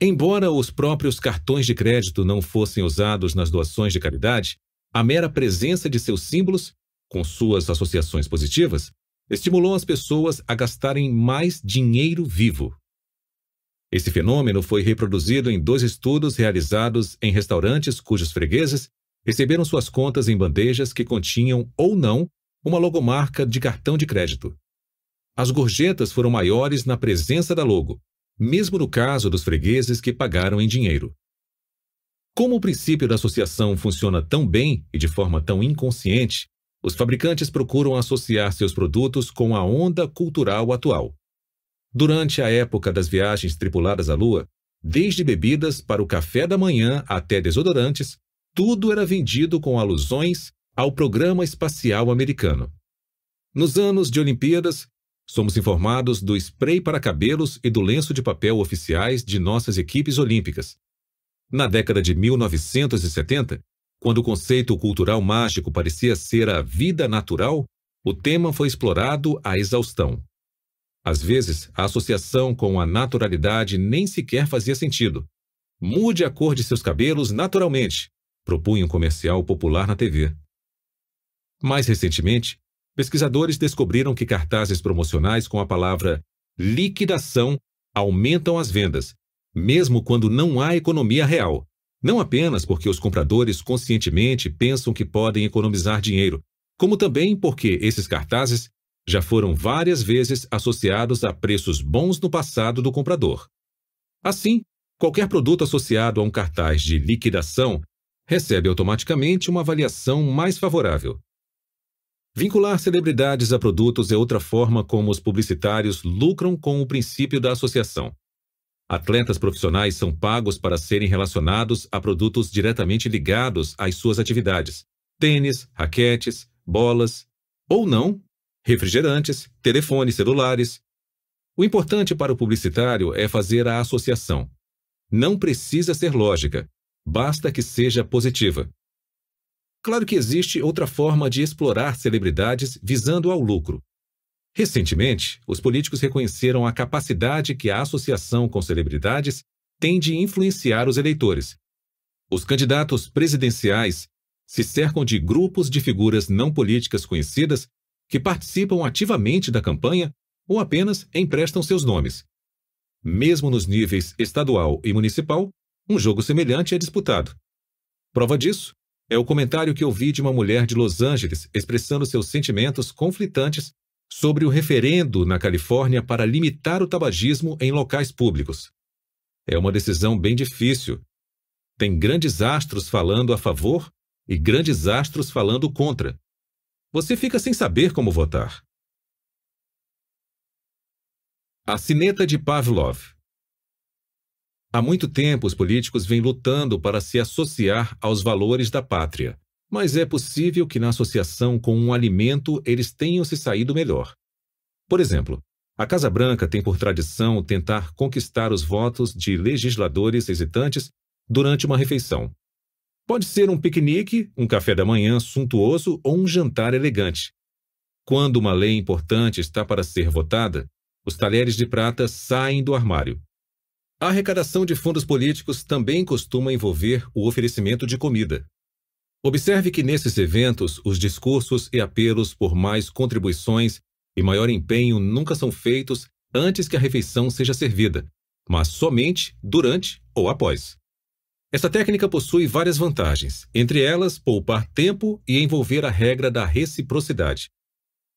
Speaker 1: Embora os próprios cartões de crédito não fossem usados nas doações de caridade, a mera presença de seus símbolos, com suas associações positivas, estimulou as pessoas a gastarem mais dinheiro vivo. Esse fenômeno foi reproduzido em dois estudos realizados em restaurantes cujos fregueses receberam suas contas em bandejas que continham ou não uma logomarca de cartão de crédito. As gorjetas foram maiores na presença da logo, mesmo no caso dos fregueses que pagaram em dinheiro. Como o princípio da associação funciona tão bem e de forma tão inconsciente, os fabricantes procuram associar seus produtos com a onda cultural atual. Durante a época das viagens tripuladas à Lua, desde bebidas para o café da manhã até desodorantes, tudo era vendido com alusões ao programa espacial americano. Nos anos de Olimpíadas, somos informados do spray para cabelos e do lenço de papel oficiais de nossas equipes olímpicas. Na década de 1970, quando o conceito cultural mágico parecia ser a vida natural, o tema foi explorado à exaustão. Às vezes, a associação com a naturalidade nem sequer fazia sentido. Mude a cor de seus cabelos naturalmente, propunha um comercial popular na TV. Mais recentemente, pesquisadores descobriram que cartazes promocionais com a palavra liquidação aumentam as vendas, mesmo quando não há economia real, não apenas porque os compradores conscientemente pensam que podem economizar dinheiro, como também porque esses cartazes já foram várias vezes associados a preços bons no passado do comprador. Assim, qualquer produto associado a um cartaz de liquidação recebe automaticamente uma avaliação mais favorável. Vincular celebridades a produtos é outra forma como os publicitários lucram com o princípio da associação. Atletas profissionais são pagos para serem relacionados a produtos diretamente ligados às suas atividades: tênis, raquetes, bolas, ou não, refrigerantes, telefones celulares. O importante para o publicitário é fazer a associação. Não precisa ser lógica, basta que seja positiva. Claro que existe outra forma de explorar celebridades visando ao lucro. Recentemente, os políticos reconheceram a capacidade que a associação com celebridades tem de influenciar os eleitores. Os candidatos presidenciais se cercam de grupos de figuras não políticas conhecidas que participam ativamente da campanha ou apenas emprestam seus nomes. Mesmo nos níveis estadual e municipal, um jogo semelhante é disputado. Prova disso é o comentário que ouvi de uma mulher de Los Angeles expressando seus sentimentos conflitantes sobre o referendo na Califórnia para limitar o tabagismo em locais públicos. É uma decisão bem difícil. Tem grandes astros falando a favor e grandes astros falando contra. Você fica sem saber como votar. A sineta de Pavlov. Há muito tempo os políticos vêm lutando para se associar aos valores da pátria, mas é possível que na associação com um alimento eles tenham se saído melhor. Por exemplo, a Casa Branca tem por tradição tentar conquistar os votos de legisladores hesitantes durante uma refeição. Pode ser um piquenique, um café da manhã suntuoso ou um jantar elegante. Quando uma lei importante está para ser votada, os talheres de prata saem do armário. A arrecadação de fundos políticos também costuma envolver o oferecimento de comida. Observe que nesses eventos os discursos e apelos por mais contribuições e maior empenho nunca são feitos antes que a refeição seja servida, mas somente durante ou após. Essa técnica possui várias vantagens, entre elas poupar tempo e envolver a regra da reciprocidade.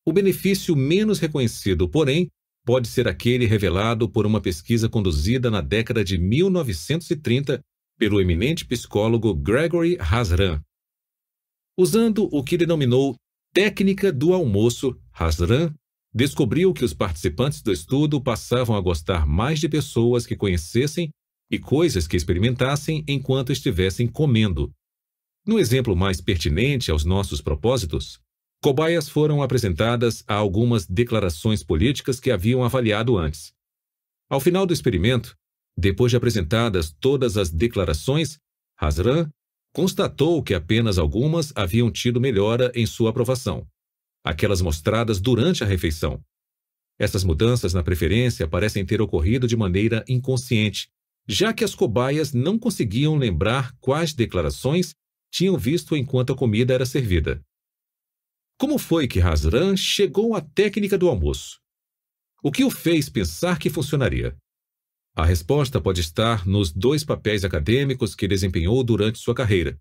Speaker 1: O benefício menos reconhecido, porém, pode ser aquele revelado por uma pesquisa conduzida na década de 1930 pelo eminente psicólogo Gregory Hasran. Usando o que denominou técnica do almoço, Hasran descobriu que os participantes do estudo passavam a gostar mais de pessoas que conhecessem e coisas que experimentassem enquanto estivessem comendo. No exemplo mais pertinente aos nossos propósitos, cobaias foram apresentadas a algumas declarações políticas que haviam avaliado antes. Ao final do experimento, depois de apresentadas todas as declarações, Hasran constatou que apenas algumas haviam tido melhora em sua aprovação aquelas mostradas durante a refeição. Essas mudanças na preferência parecem ter ocorrido de maneira inconsciente, já que as cobaias não conseguiam lembrar quais declarações tinham visto enquanto a comida era servida. Como foi que Hasran chegou à técnica do almoço? O que o fez pensar que funcionaria? A resposta pode estar nos dois papéis acadêmicos que desempenhou durante sua carreira.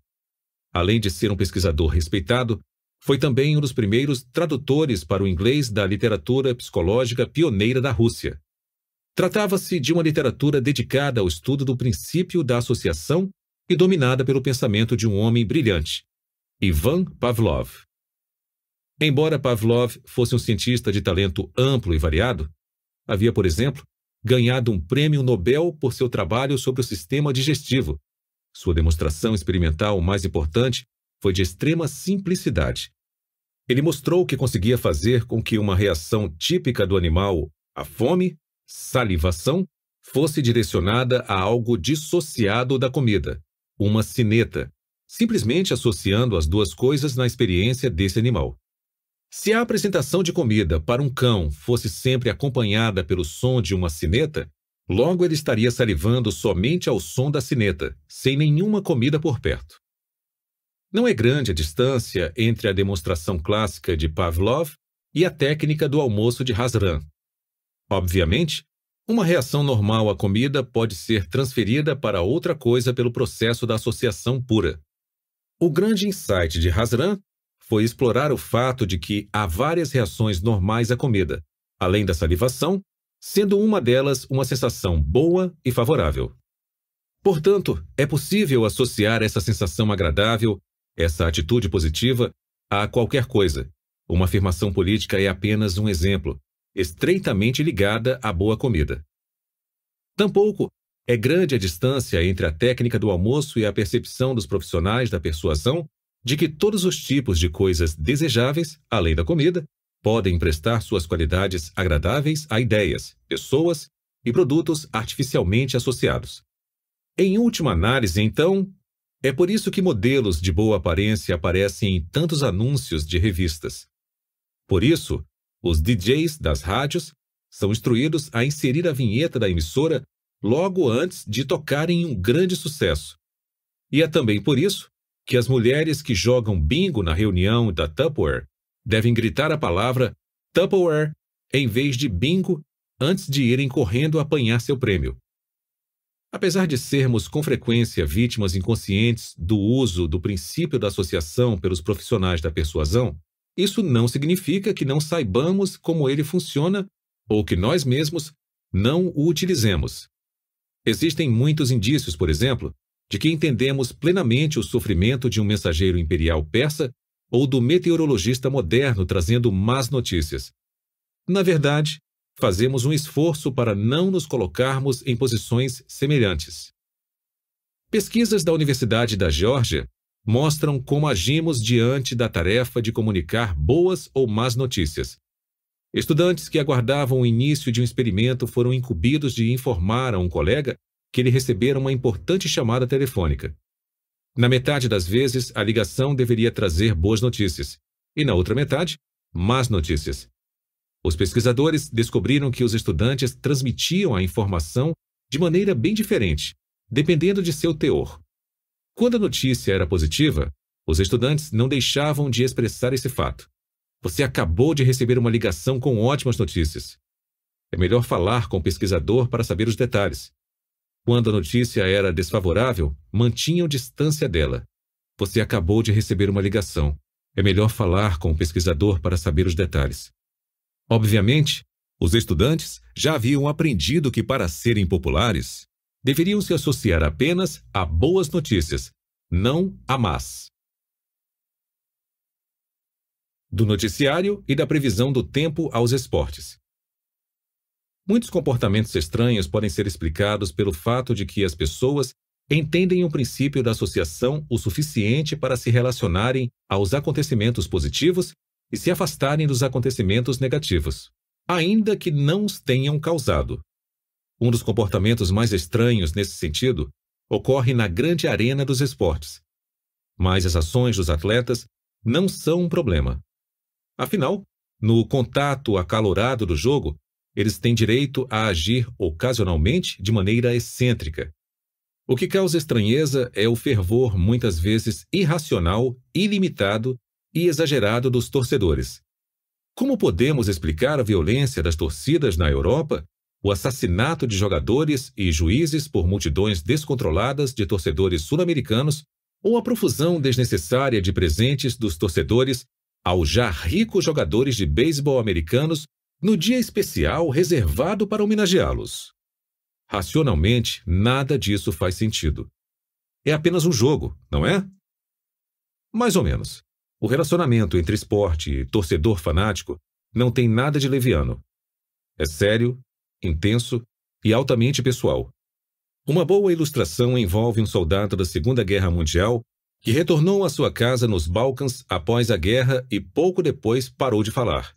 Speaker 1: Além de ser um pesquisador respeitado, foi também um dos primeiros tradutores para o inglês da literatura psicológica pioneira da Rússia. Tratava-se de uma literatura dedicada ao estudo do princípio da associação e dominada pelo pensamento de um homem brilhante, Ivan Pavlov. Embora Pavlov fosse um cientista de talento amplo e variado, havia, por exemplo, ganhado um prêmio Nobel por seu trabalho sobre o sistema digestivo. Sua demonstração experimental mais importante foi de extrema simplicidade. Ele mostrou que conseguia fazer com que uma reação típica do animal, a fome, salivação, fosse direcionada a algo dissociado da comida, uma sineta, simplesmente associando as duas coisas na experiência desse animal. Se a apresentação de comida para um cão fosse sempre acompanhada pelo som de uma sineta, logo ele estaria salivando somente ao som da sineta, sem nenhuma comida por perto. Não é grande a distância entre a demonstração clássica de Pavlov e a técnica do almoço de Hasran. Obviamente, uma reação normal à comida pode ser transferida para outra coisa pelo processo da associação pura. O grande insight de Hasran foi explorar o fato de que há várias reações normais à comida, além da salivação, sendo uma delas uma sensação boa e favorável. Portanto, é possível associar essa sensação agradável essa atitude positiva a qualquer coisa. Uma afirmação política é apenas um exemplo, estreitamente ligada à boa comida. Tampouco é grande a distância entre a técnica do almoço e a percepção dos profissionais da persuasão de que todos os tipos de coisas desejáveis, além da comida, podem emprestar suas qualidades agradáveis a ideias, pessoas e produtos artificialmente associados. Em última análise, então, é por isso que modelos de boa aparência aparecem em tantos anúncios de revistas. Por isso, os DJs das rádios são instruídos a inserir a vinheta da emissora logo antes de tocarem um grande sucesso. E é também por isso que as mulheres que jogam bingo na reunião da Tupperware devem gritar a palavra Tupperware em vez de bingo antes de irem correndo apanhar seu prêmio. Apesar de sermos com frequência vítimas inconscientes do uso do princípio da associação pelos profissionais da persuasão, isso não significa que não saibamos como ele funciona ou que nós mesmos não o utilizemos. Existem muitos indícios, por exemplo, de que entendemos plenamente o sofrimento de um mensageiro imperial persa ou do meteorologista moderno trazendo más notícias. Na verdade, fazemos um esforço para não nos colocarmos em posições semelhantes. Pesquisas da Universidade da Geórgia mostram como agimos diante da tarefa de comunicar boas ou más notícias. Estudantes que aguardavam o início de um experimento foram incumbidos de informar a um colega que ele recebera uma importante chamada telefônica. Na metade das vezes, a ligação deveria trazer boas notícias, e na outra metade, más notícias. Os pesquisadores descobriram que os estudantes transmitiam a informação de maneira bem diferente, dependendo de seu teor. Quando a notícia era positiva, os estudantes não deixavam de expressar esse fato. Você acabou de receber uma ligação com ótimas notícias. É melhor falar com o pesquisador para saber os detalhes. Quando a notícia era desfavorável, mantinham distância dela. Você acabou de receber uma ligação. É melhor falar com o pesquisador para saber os detalhes. Obviamente, Os estudantes já haviam aprendido que, para serem populares, deveriam se associar apenas a boas notícias, não a más. Do noticiário e da previsão do tempo aos esportes. Muitos comportamentos estranhos podem ser explicados pelo fato de que as pessoas entendem o princípio da associação o suficiente para se relacionarem aos acontecimentos positivos e se afastarem dos acontecimentos negativos, ainda que não os tenham causado. Um dos comportamentos mais estranhos nesse sentido ocorre na grande arena dos esportes. Mas as ações dos atletas não são um problema. Afinal, no contato acalorado do jogo, eles têm direito a agir ocasionalmente de maneira excêntrica. O que causa estranheza é o fervor muitas vezes irracional, ilimitado e exagerado dos torcedores. Como podemos explicar a violência das torcidas na Europa, o assassinato de jogadores e juízes por multidões descontroladas de torcedores sul-americanos ou a profusão desnecessária de presentes dos torcedores aos já ricos jogadores de beisebol americanos no dia especial reservado para homenageá-los. Racionalmente, nada disso faz sentido. É apenas um jogo, não é? Mais ou menos. O relacionamento entre esporte e torcedor fanático não tem nada de leviano. É sério, intenso e altamente pessoal. Uma boa ilustração envolve um soldado da Segunda Guerra Mundial que retornou à sua casa nos Balcãs após a guerra e pouco depois parou de falar.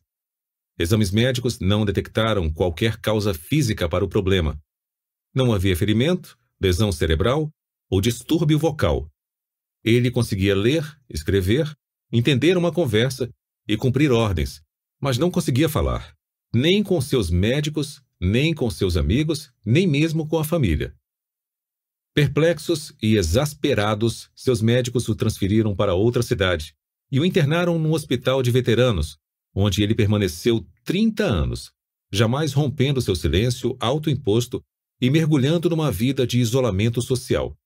Speaker 1: Exames médicos não detectaram qualquer causa física para o problema. Não havia ferimento, lesão cerebral ou distúrbio vocal. Ele conseguia ler, escrever, entender uma conversa e cumprir ordens, mas não conseguia falar, nem com seus médicos, nem com seus amigos, nem mesmo com a família. Perplexos e exasperados, seus médicos o transferiram para outra cidade e o internaram num hospital de veteranos, onde ele permaneceu 30 anos, jamais rompendo seu silêncio autoimposto e mergulhando numa vida de isolamento social.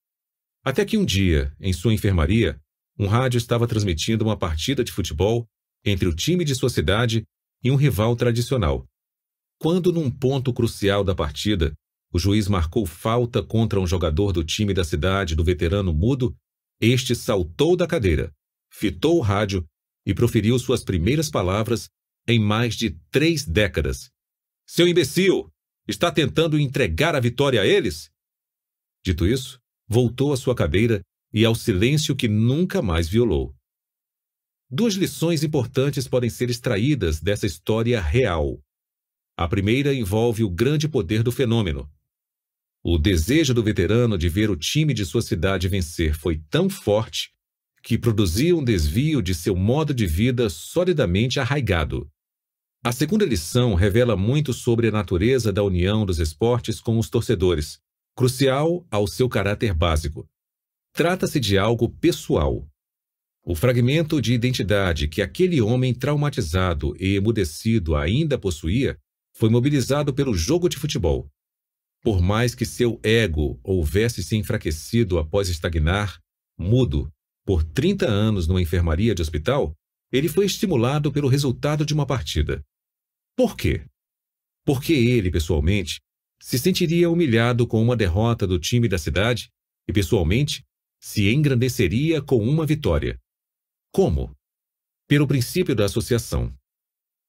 Speaker 1: Até que um dia, em sua enfermaria, um rádio estava transmitindo uma partida de futebol entre o time de sua cidade e um rival tradicional. Quando, num ponto crucial da partida, o juiz marcou falta contra um jogador do time da cidade do veterano mudo, este saltou da cadeira, fitou o rádio e proferiu suas primeiras palavras em mais de três décadas. Seu imbecil! Está tentando entregar a vitória a eles? Dito isso, voltou à sua cadeira e ao silêncio que nunca mais violou. Duas lições importantes podem ser extraídas dessa história real. A primeira envolve o grande poder do fenômeno. O desejo do veterano de ver o time de sua cidade vencer foi tão forte que produzia um desvio de seu modo de vida solidamente arraigado. A segunda lição revela muito sobre a natureza da união dos esportes com os torcedores, crucial ao seu caráter básico. Trata-se de algo pessoal. O fragmento de identidade que aquele homem traumatizado e emudecido ainda possuía foi mobilizado pelo jogo de futebol. Por mais que seu ego houvesse se enfraquecido após estagnar, mudo, por 30 anos numa enfermaria de hospital, ele foi estimulado pelo resultado de uma partida. Por quê? Porque ele, pessoalmente, se sentiria humilhado com uma derrota do time da cidade e, pessoalmente, se engrandeceria com uma vitória. Como? Pelo princípio da associação.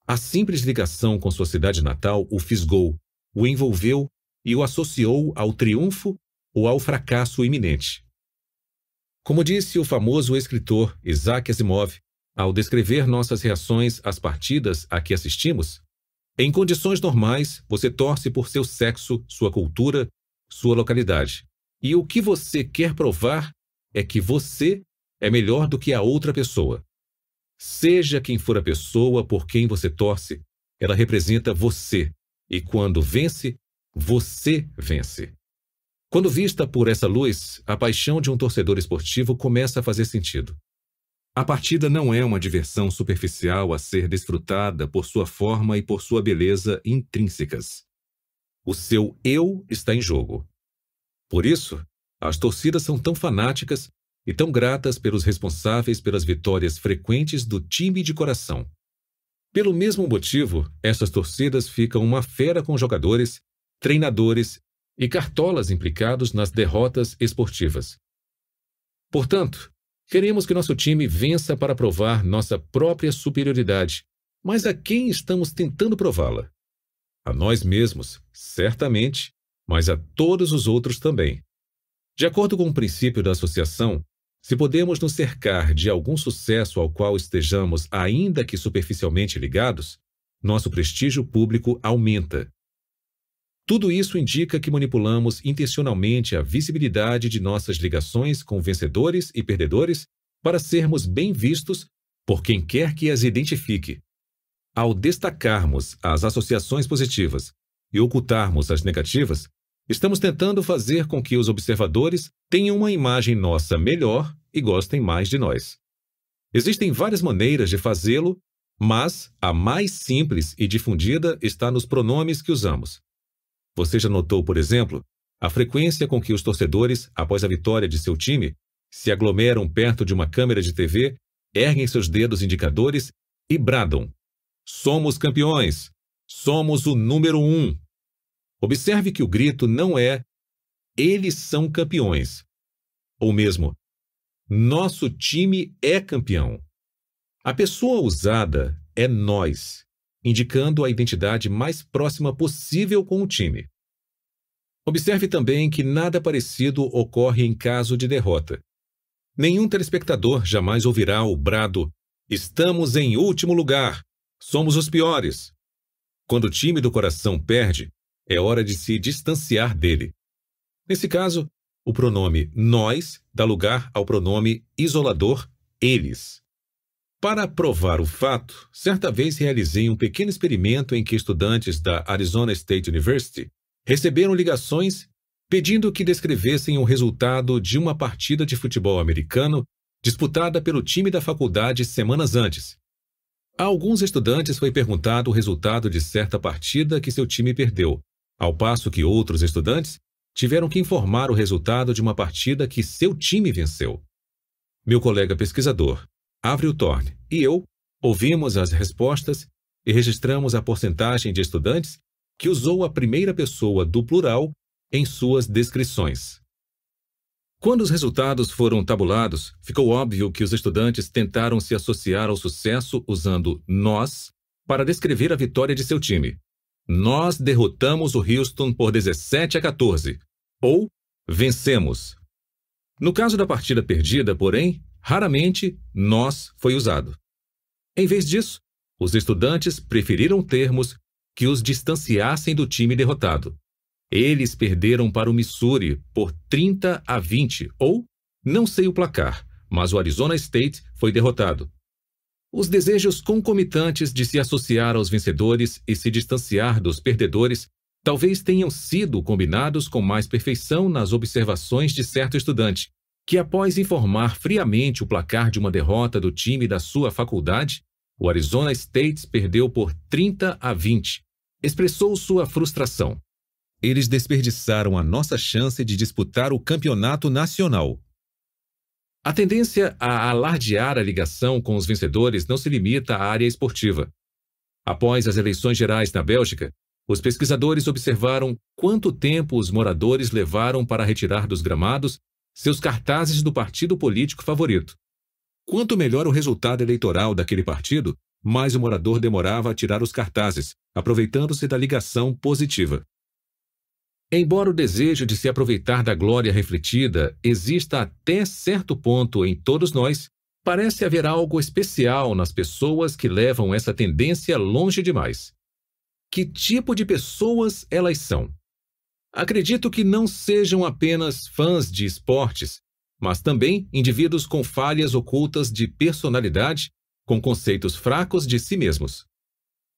Speaker 1: A simples ligação com sua cidade natal o fisgou, o envolveu e o associou ao triunfo ou ao fracasso iminente. Como disse o famoso escritor Isaac Asimov, ao descrever nossas reações às partidas a que assistimos, em condições normais, você torce por seu sexo, sua cultura, sua localidade. E o que você quer provar é que você é melhor do que a outra pessoa. Seja quem for a pessoa por quem você torce, ela representa você. E quando vence, você vence. Quando vista por essa luz, a paixão de um torcedor esportivo começa a fazer sentido. A partida não é uma diversão superficial a ser desfrutada por sua forma e por sua beleza intrínsecas. O seu eu está em jogo. Por isso, as torcidas são tão fanáticas e tão gratas pelos responsáveis pelas vitórias frequentes do time de coração. Pelo mesmo motivo, essas torcidas ficam uma fera com jogadores, treinadores e cartolas implicados nas derrotas esportivas. Portanto, queremos que nosso time vença para provar nossa própria superioridade, mas a quem estamos tentando prová-la? A nós mesmos, certamente, mas a todos os outros também. De acordo com o princípio da associação, se podemos nos cercar de algum sucesso ao qual estejamos ainda que superficialmente ligados, nosso prestígio público aumenta. Tudo isso indica que manipulamos intencionalmente a visibilidade de nossas ligações com vencedores e perdedores para sermos bem vistos por quem quer que as identifique. Ao destacarmos as associações positivas e ocultarmos as negativas, Estamos tentando fazer com que os observadores tenham uma imagem nossa melhor e gostem mais de nós. Existem várias maneiras de fazê-lo, mas a mais simples e difundida está nos pronomes que usamos. Você já notou, por exemplo, a frequência com que os torcedores, após a vitória de seu time, se aglomeram perto de uma câmera de TV, erguem seus dedos indicadores e bradam: Somos campeões! Somos o número um! Observe que o grito não é eles são campeões, ou mesmo nosso time é campeão. A pessoa usada é nós, indicando a identidade mais próxima possível com o time. Observe também que nada parecido ocorre em caso de derrota. Nenhum telespectador jamais ouvirá o brado: Estamos em último lugar! Somos os piores! Quando o time do coração perde, é hora de se distanciar dele. Nesse caso, o pronome nós dá lugar ao pronome isolador eles. Para provar o fato, certa vez realizei um pequeno experimento em que estudantes da Arizona State University receberam ligações pedindo que descrevessem o resultado de uma partida de futebol americano disputada pelo time da faculdade semanas antes. A alguns estudantes foi perguntado o resultado de certa partida que seu time perdeu, ao passo que outros estudantes tiveram que informar o resultado de uma partida que seu time venceu. Meu colega pesquisador, Avril Thorne, e eu ouvimos as respostas e registramos a porcentagem de estudantes que usou a primeira pessoa do plural em suas descrições. Quando os resultados foram tabulados, ficou óbvio que os estudantes tentaram se associar ao sucesso usando nós para descrever a vitória de seu time, nós derrotamos o Houston por 17 a 14. Ou vencemos. No caso da partida perdida, porém, raramente nós foi usado. Em vez disso, os estudantes preferiram termos que os distanciassem do time derrotado. Eles perderam para o Missouri por 30 a 20, ou não sei o placar, mas o Arizona State foi derrotado. Os desejos concomitantes de se associar aos vencedores e se distanciar dos perdedores talvez tenham sido combinados com mais perfeição nas observações de certo estudante, que após informar friamente o placar de uma derrota do time da sua faculdade, o Arizona State perdeu por 30 a 20, expressou sua frustração. Eles desperdiçaram a nossa chance de disputar o campeonato nacional. A tendência a alardear a ligação com os vencedores não se limita à área esportiva. Após as eleições gerais na Bélgica, os pesquisadores observaram quanto tempo os moradores levaram para retirar dos gramados seus cartazes do partido político favorito. Quanto melhor o resultado eleitoral daquele partido, mais o morador demorava a tirar os cartazes, aproveitando-se da ligação positiva. Embora o desejo de se aproveitar da glória refletida exista até certo ponto em todos nós, parece haver algo especial nas pessoas que levam essa tendência longe demais. Que tipo de pessoas elas são? Acredito que não sejam apenas fãs de esportes, mas também indivíduos com falhas ocultas de personalidade, com conceitos fracos de si mesmos.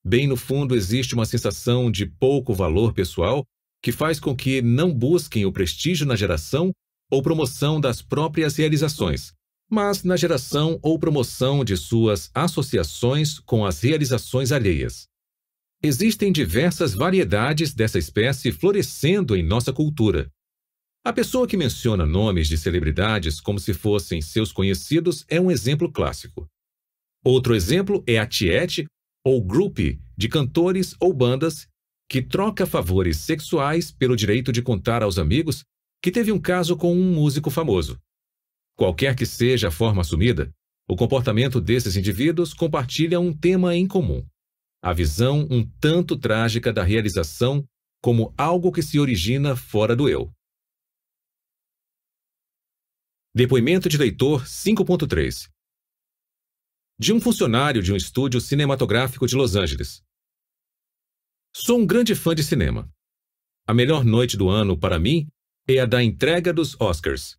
Speaker 1: Bem no fundo existe uma sensação de pouco valor pessoal que faz com que não busquem o prestígio na geração ou promoção das próprias realizações, mas na geração ou promoção de suas associações com as realizações alheias. Existem diversas variedades dessa espécie florescendo em nossa cultura. A pessoa que menciona nomes de celebridades como se fossem seus conhecidos é um exemplo clássico. Outro exemplo é a tiete ou groupie de cantores ou bandas que troca favores sexuais pelo direito de contar aos amigos que teve um caso com um músico famoso. Qualquer que seja a forma assumida, o comportamento desses indivíduos compartilha um tema em comum: a visão um tanto trágica da realização como algo que se origina fora do eu. Depoimento de leitor 5.3 De um funcionário de um estúdio cinematográfico de Los Angeles. Sou um grande fã de cinema. A melhor noite do ano para mim é a da entrega dos Oscars.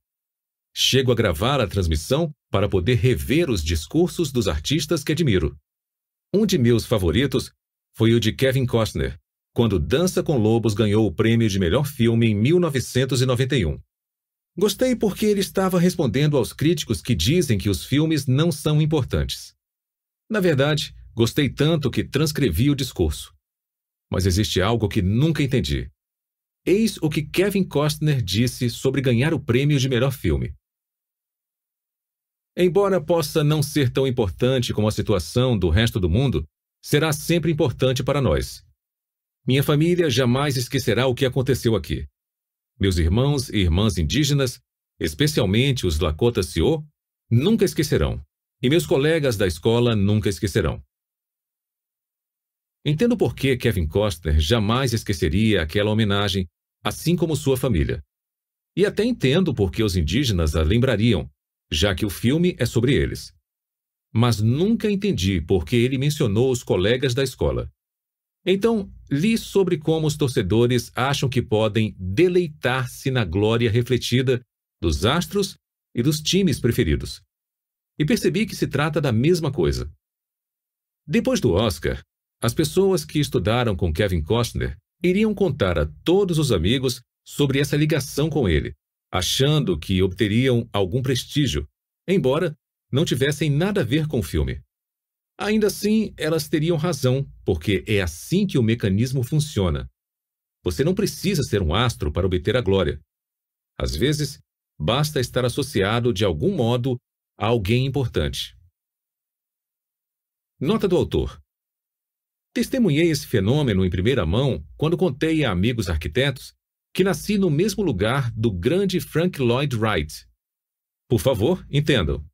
Speaker 1: Chego a gravar a transmissão para poder rever os discursos dos artistas que admiro. Um de meus favoritos foi o de Kevin Costner, quando Dança com Lobos ganhou o prêmio de melhor filme em 1991. Gostei porque ele estava respondendo aos críticos que dizem que os filmes não são importantes. Na verdade, gostei tanto que transcrevi o discurso. Mas existe algo que nunca entendi. Eis o que Kevin Costner disse sobre ganhar o prêmio de melhor filme. Embora possa não ser tão importante como a situação do resto do mundo, será sempre importante para nós. Minha família jamais esquecerá o que aconteceu aqui. Meus irmãos e irmãs indígenas, especialmente os Lakota Sioux, nunca esquecerão. E meus colegas da escola nunca esquecerão. Entendo por que Kevin Costner jamais esqueceria aquela homenagem, assim como sua família. E até entendo por que os indígenas a lembrariam, já que o filme é sobre eles. Mas nunca entendi por que ele mencionou os colegas da escola. Então, li sobre como os torcedores acham que podem deleitar-se na glória refletida dos astros e dos times preferidos. E percebi que se trata da mesma coisa. Depois do Oscar, as pessoas que estudaram com Kevin Costner iriam contar a todos os amigos sobre essa ligação com ele, achando que obteriam algum prestígio, embora não tivessem nada a ver com o filme. Ainda assim, elas teriam razão, porque é assim que o mecanismo funciona. Você não precisa ser um astro para obter a glória. Às vezes, basta estar associado de algum modo a alguém importante. Nota do autor: Testemunhei esse fenômeno em primeira mão quando contei a amigos arquitetos que nasci no mesmo lugar do grande Frank Lloyd Wright. Por favor, entendam.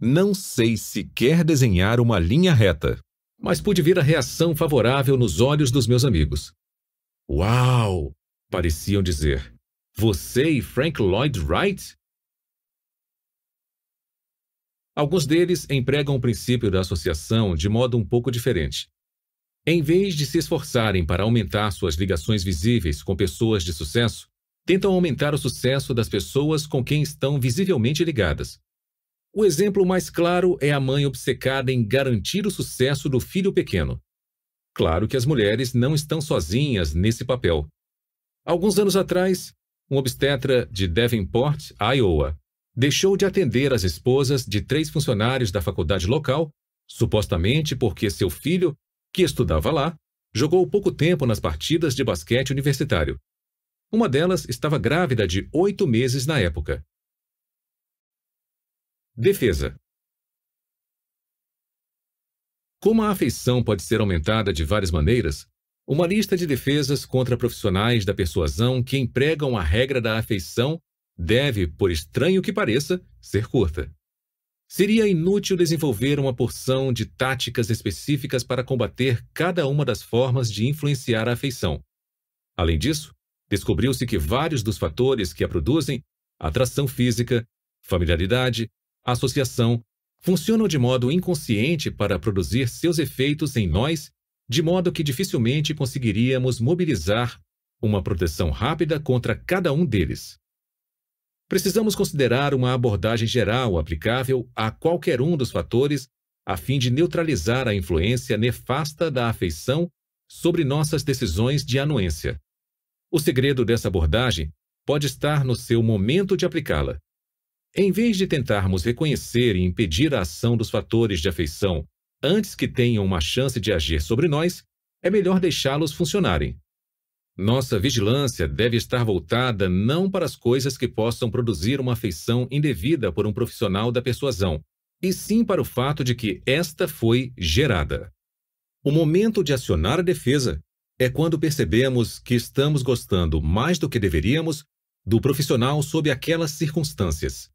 Speaker 1: Não sei sequer desenhar uma linha reta, mas pude ver a reação favorável nos olhos dos meus amigos. Uau! pareciam dizer. Você e Frank Lloyd Wright? Alguns deles empregam o princípio da associação de modo um pouco diferente. Em vez de se esforçarem para aumentar suas ligações visíveis com pessoas de sucesso, tentam aumentar o sucesso das pessoas com quem estão visivelmente ligadas. O exemplo mais claro é a mãe obcecada em garantir o sucesso do filho pequeno. Claro que as mulheres não estão sozinhas nesse papel. Alguns anos atrás, um obstetra de Davenport, Iowa, deixou de atender as esposas de três funcionários da faculdade local, supostamente porque seu filho que estudava lá, jogou pouco tempo nas partidas de basquete universitário. Uma delas estava grávida de oito meses na época. Defesa. Como a afeição pode ser aumentada de várias maneiras, uma lista de defesas contra profissionais da persuasão que empregam a regra da afeição deve, por estranho que pareça, ser curta. Seria inútil desenvolver uma porção de táticas específicas para combater cada uma das formas de influenciar a afeição. Além disso, descobriu-se que vários dos fatores que a produzem atração física, familiaridade, associação funcionam de modo inconsciente para produzir seus efeitos em nós, de modo que dificilmente conseguiríamos mobilizar uma proteção rápida contra cada um deles precisamos considerar uma abordagem geral aplicável a qualquer um dos fatores a fim de neutralizar a influência nefasta da afeição sobre nossas decisões de anuência. O segredo dessa abordagem pode estar no seu momento de aplicá-la. Em vez de tentarmos reconhecer e impedir a ação dos fatores de afeição antes que tenham uma chance de agir sobre nós, é melhor deixá-los funcionarem. Nossa vigilância deve estar voltada não para as coisas que possam produzir uma afeição indevida por um profissional da persuasão, e sim para o fato de que esta foi gerada. O momento de acionar a defesa é quando percebemos que estamos gostando mais do que deveríamos do profissional sob aquelas circunstâncias.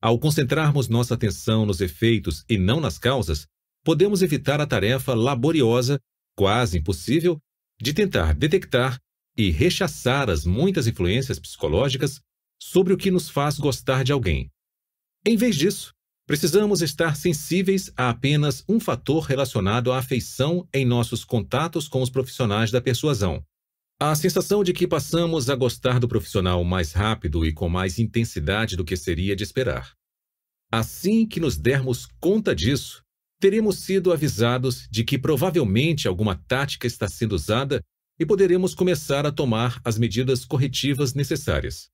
Speaker 1: Ao concentrarmos nossa atenção nos efeitos e não nas causas, podemos evitar a tarefa laboriosa, quase impossível, de tentar detectar e rechaçar as muitas influências psicológicas sobre o que nos faz gostar de alguém. Em vez disso, precisamos estar sensíveis a apenas um fator relacionado à afeição em nossos contatos com os profissionais da persuasão. A sensação de que passamos a gostar do profissional mais rápido e com mais intensidade do que seria de esperar. Assim que nos dermos conta disso, teremos sido avisados de que provavelmente alguma tática está sendo usada e poderemos começar a tomar as medidas corretivas necessárias.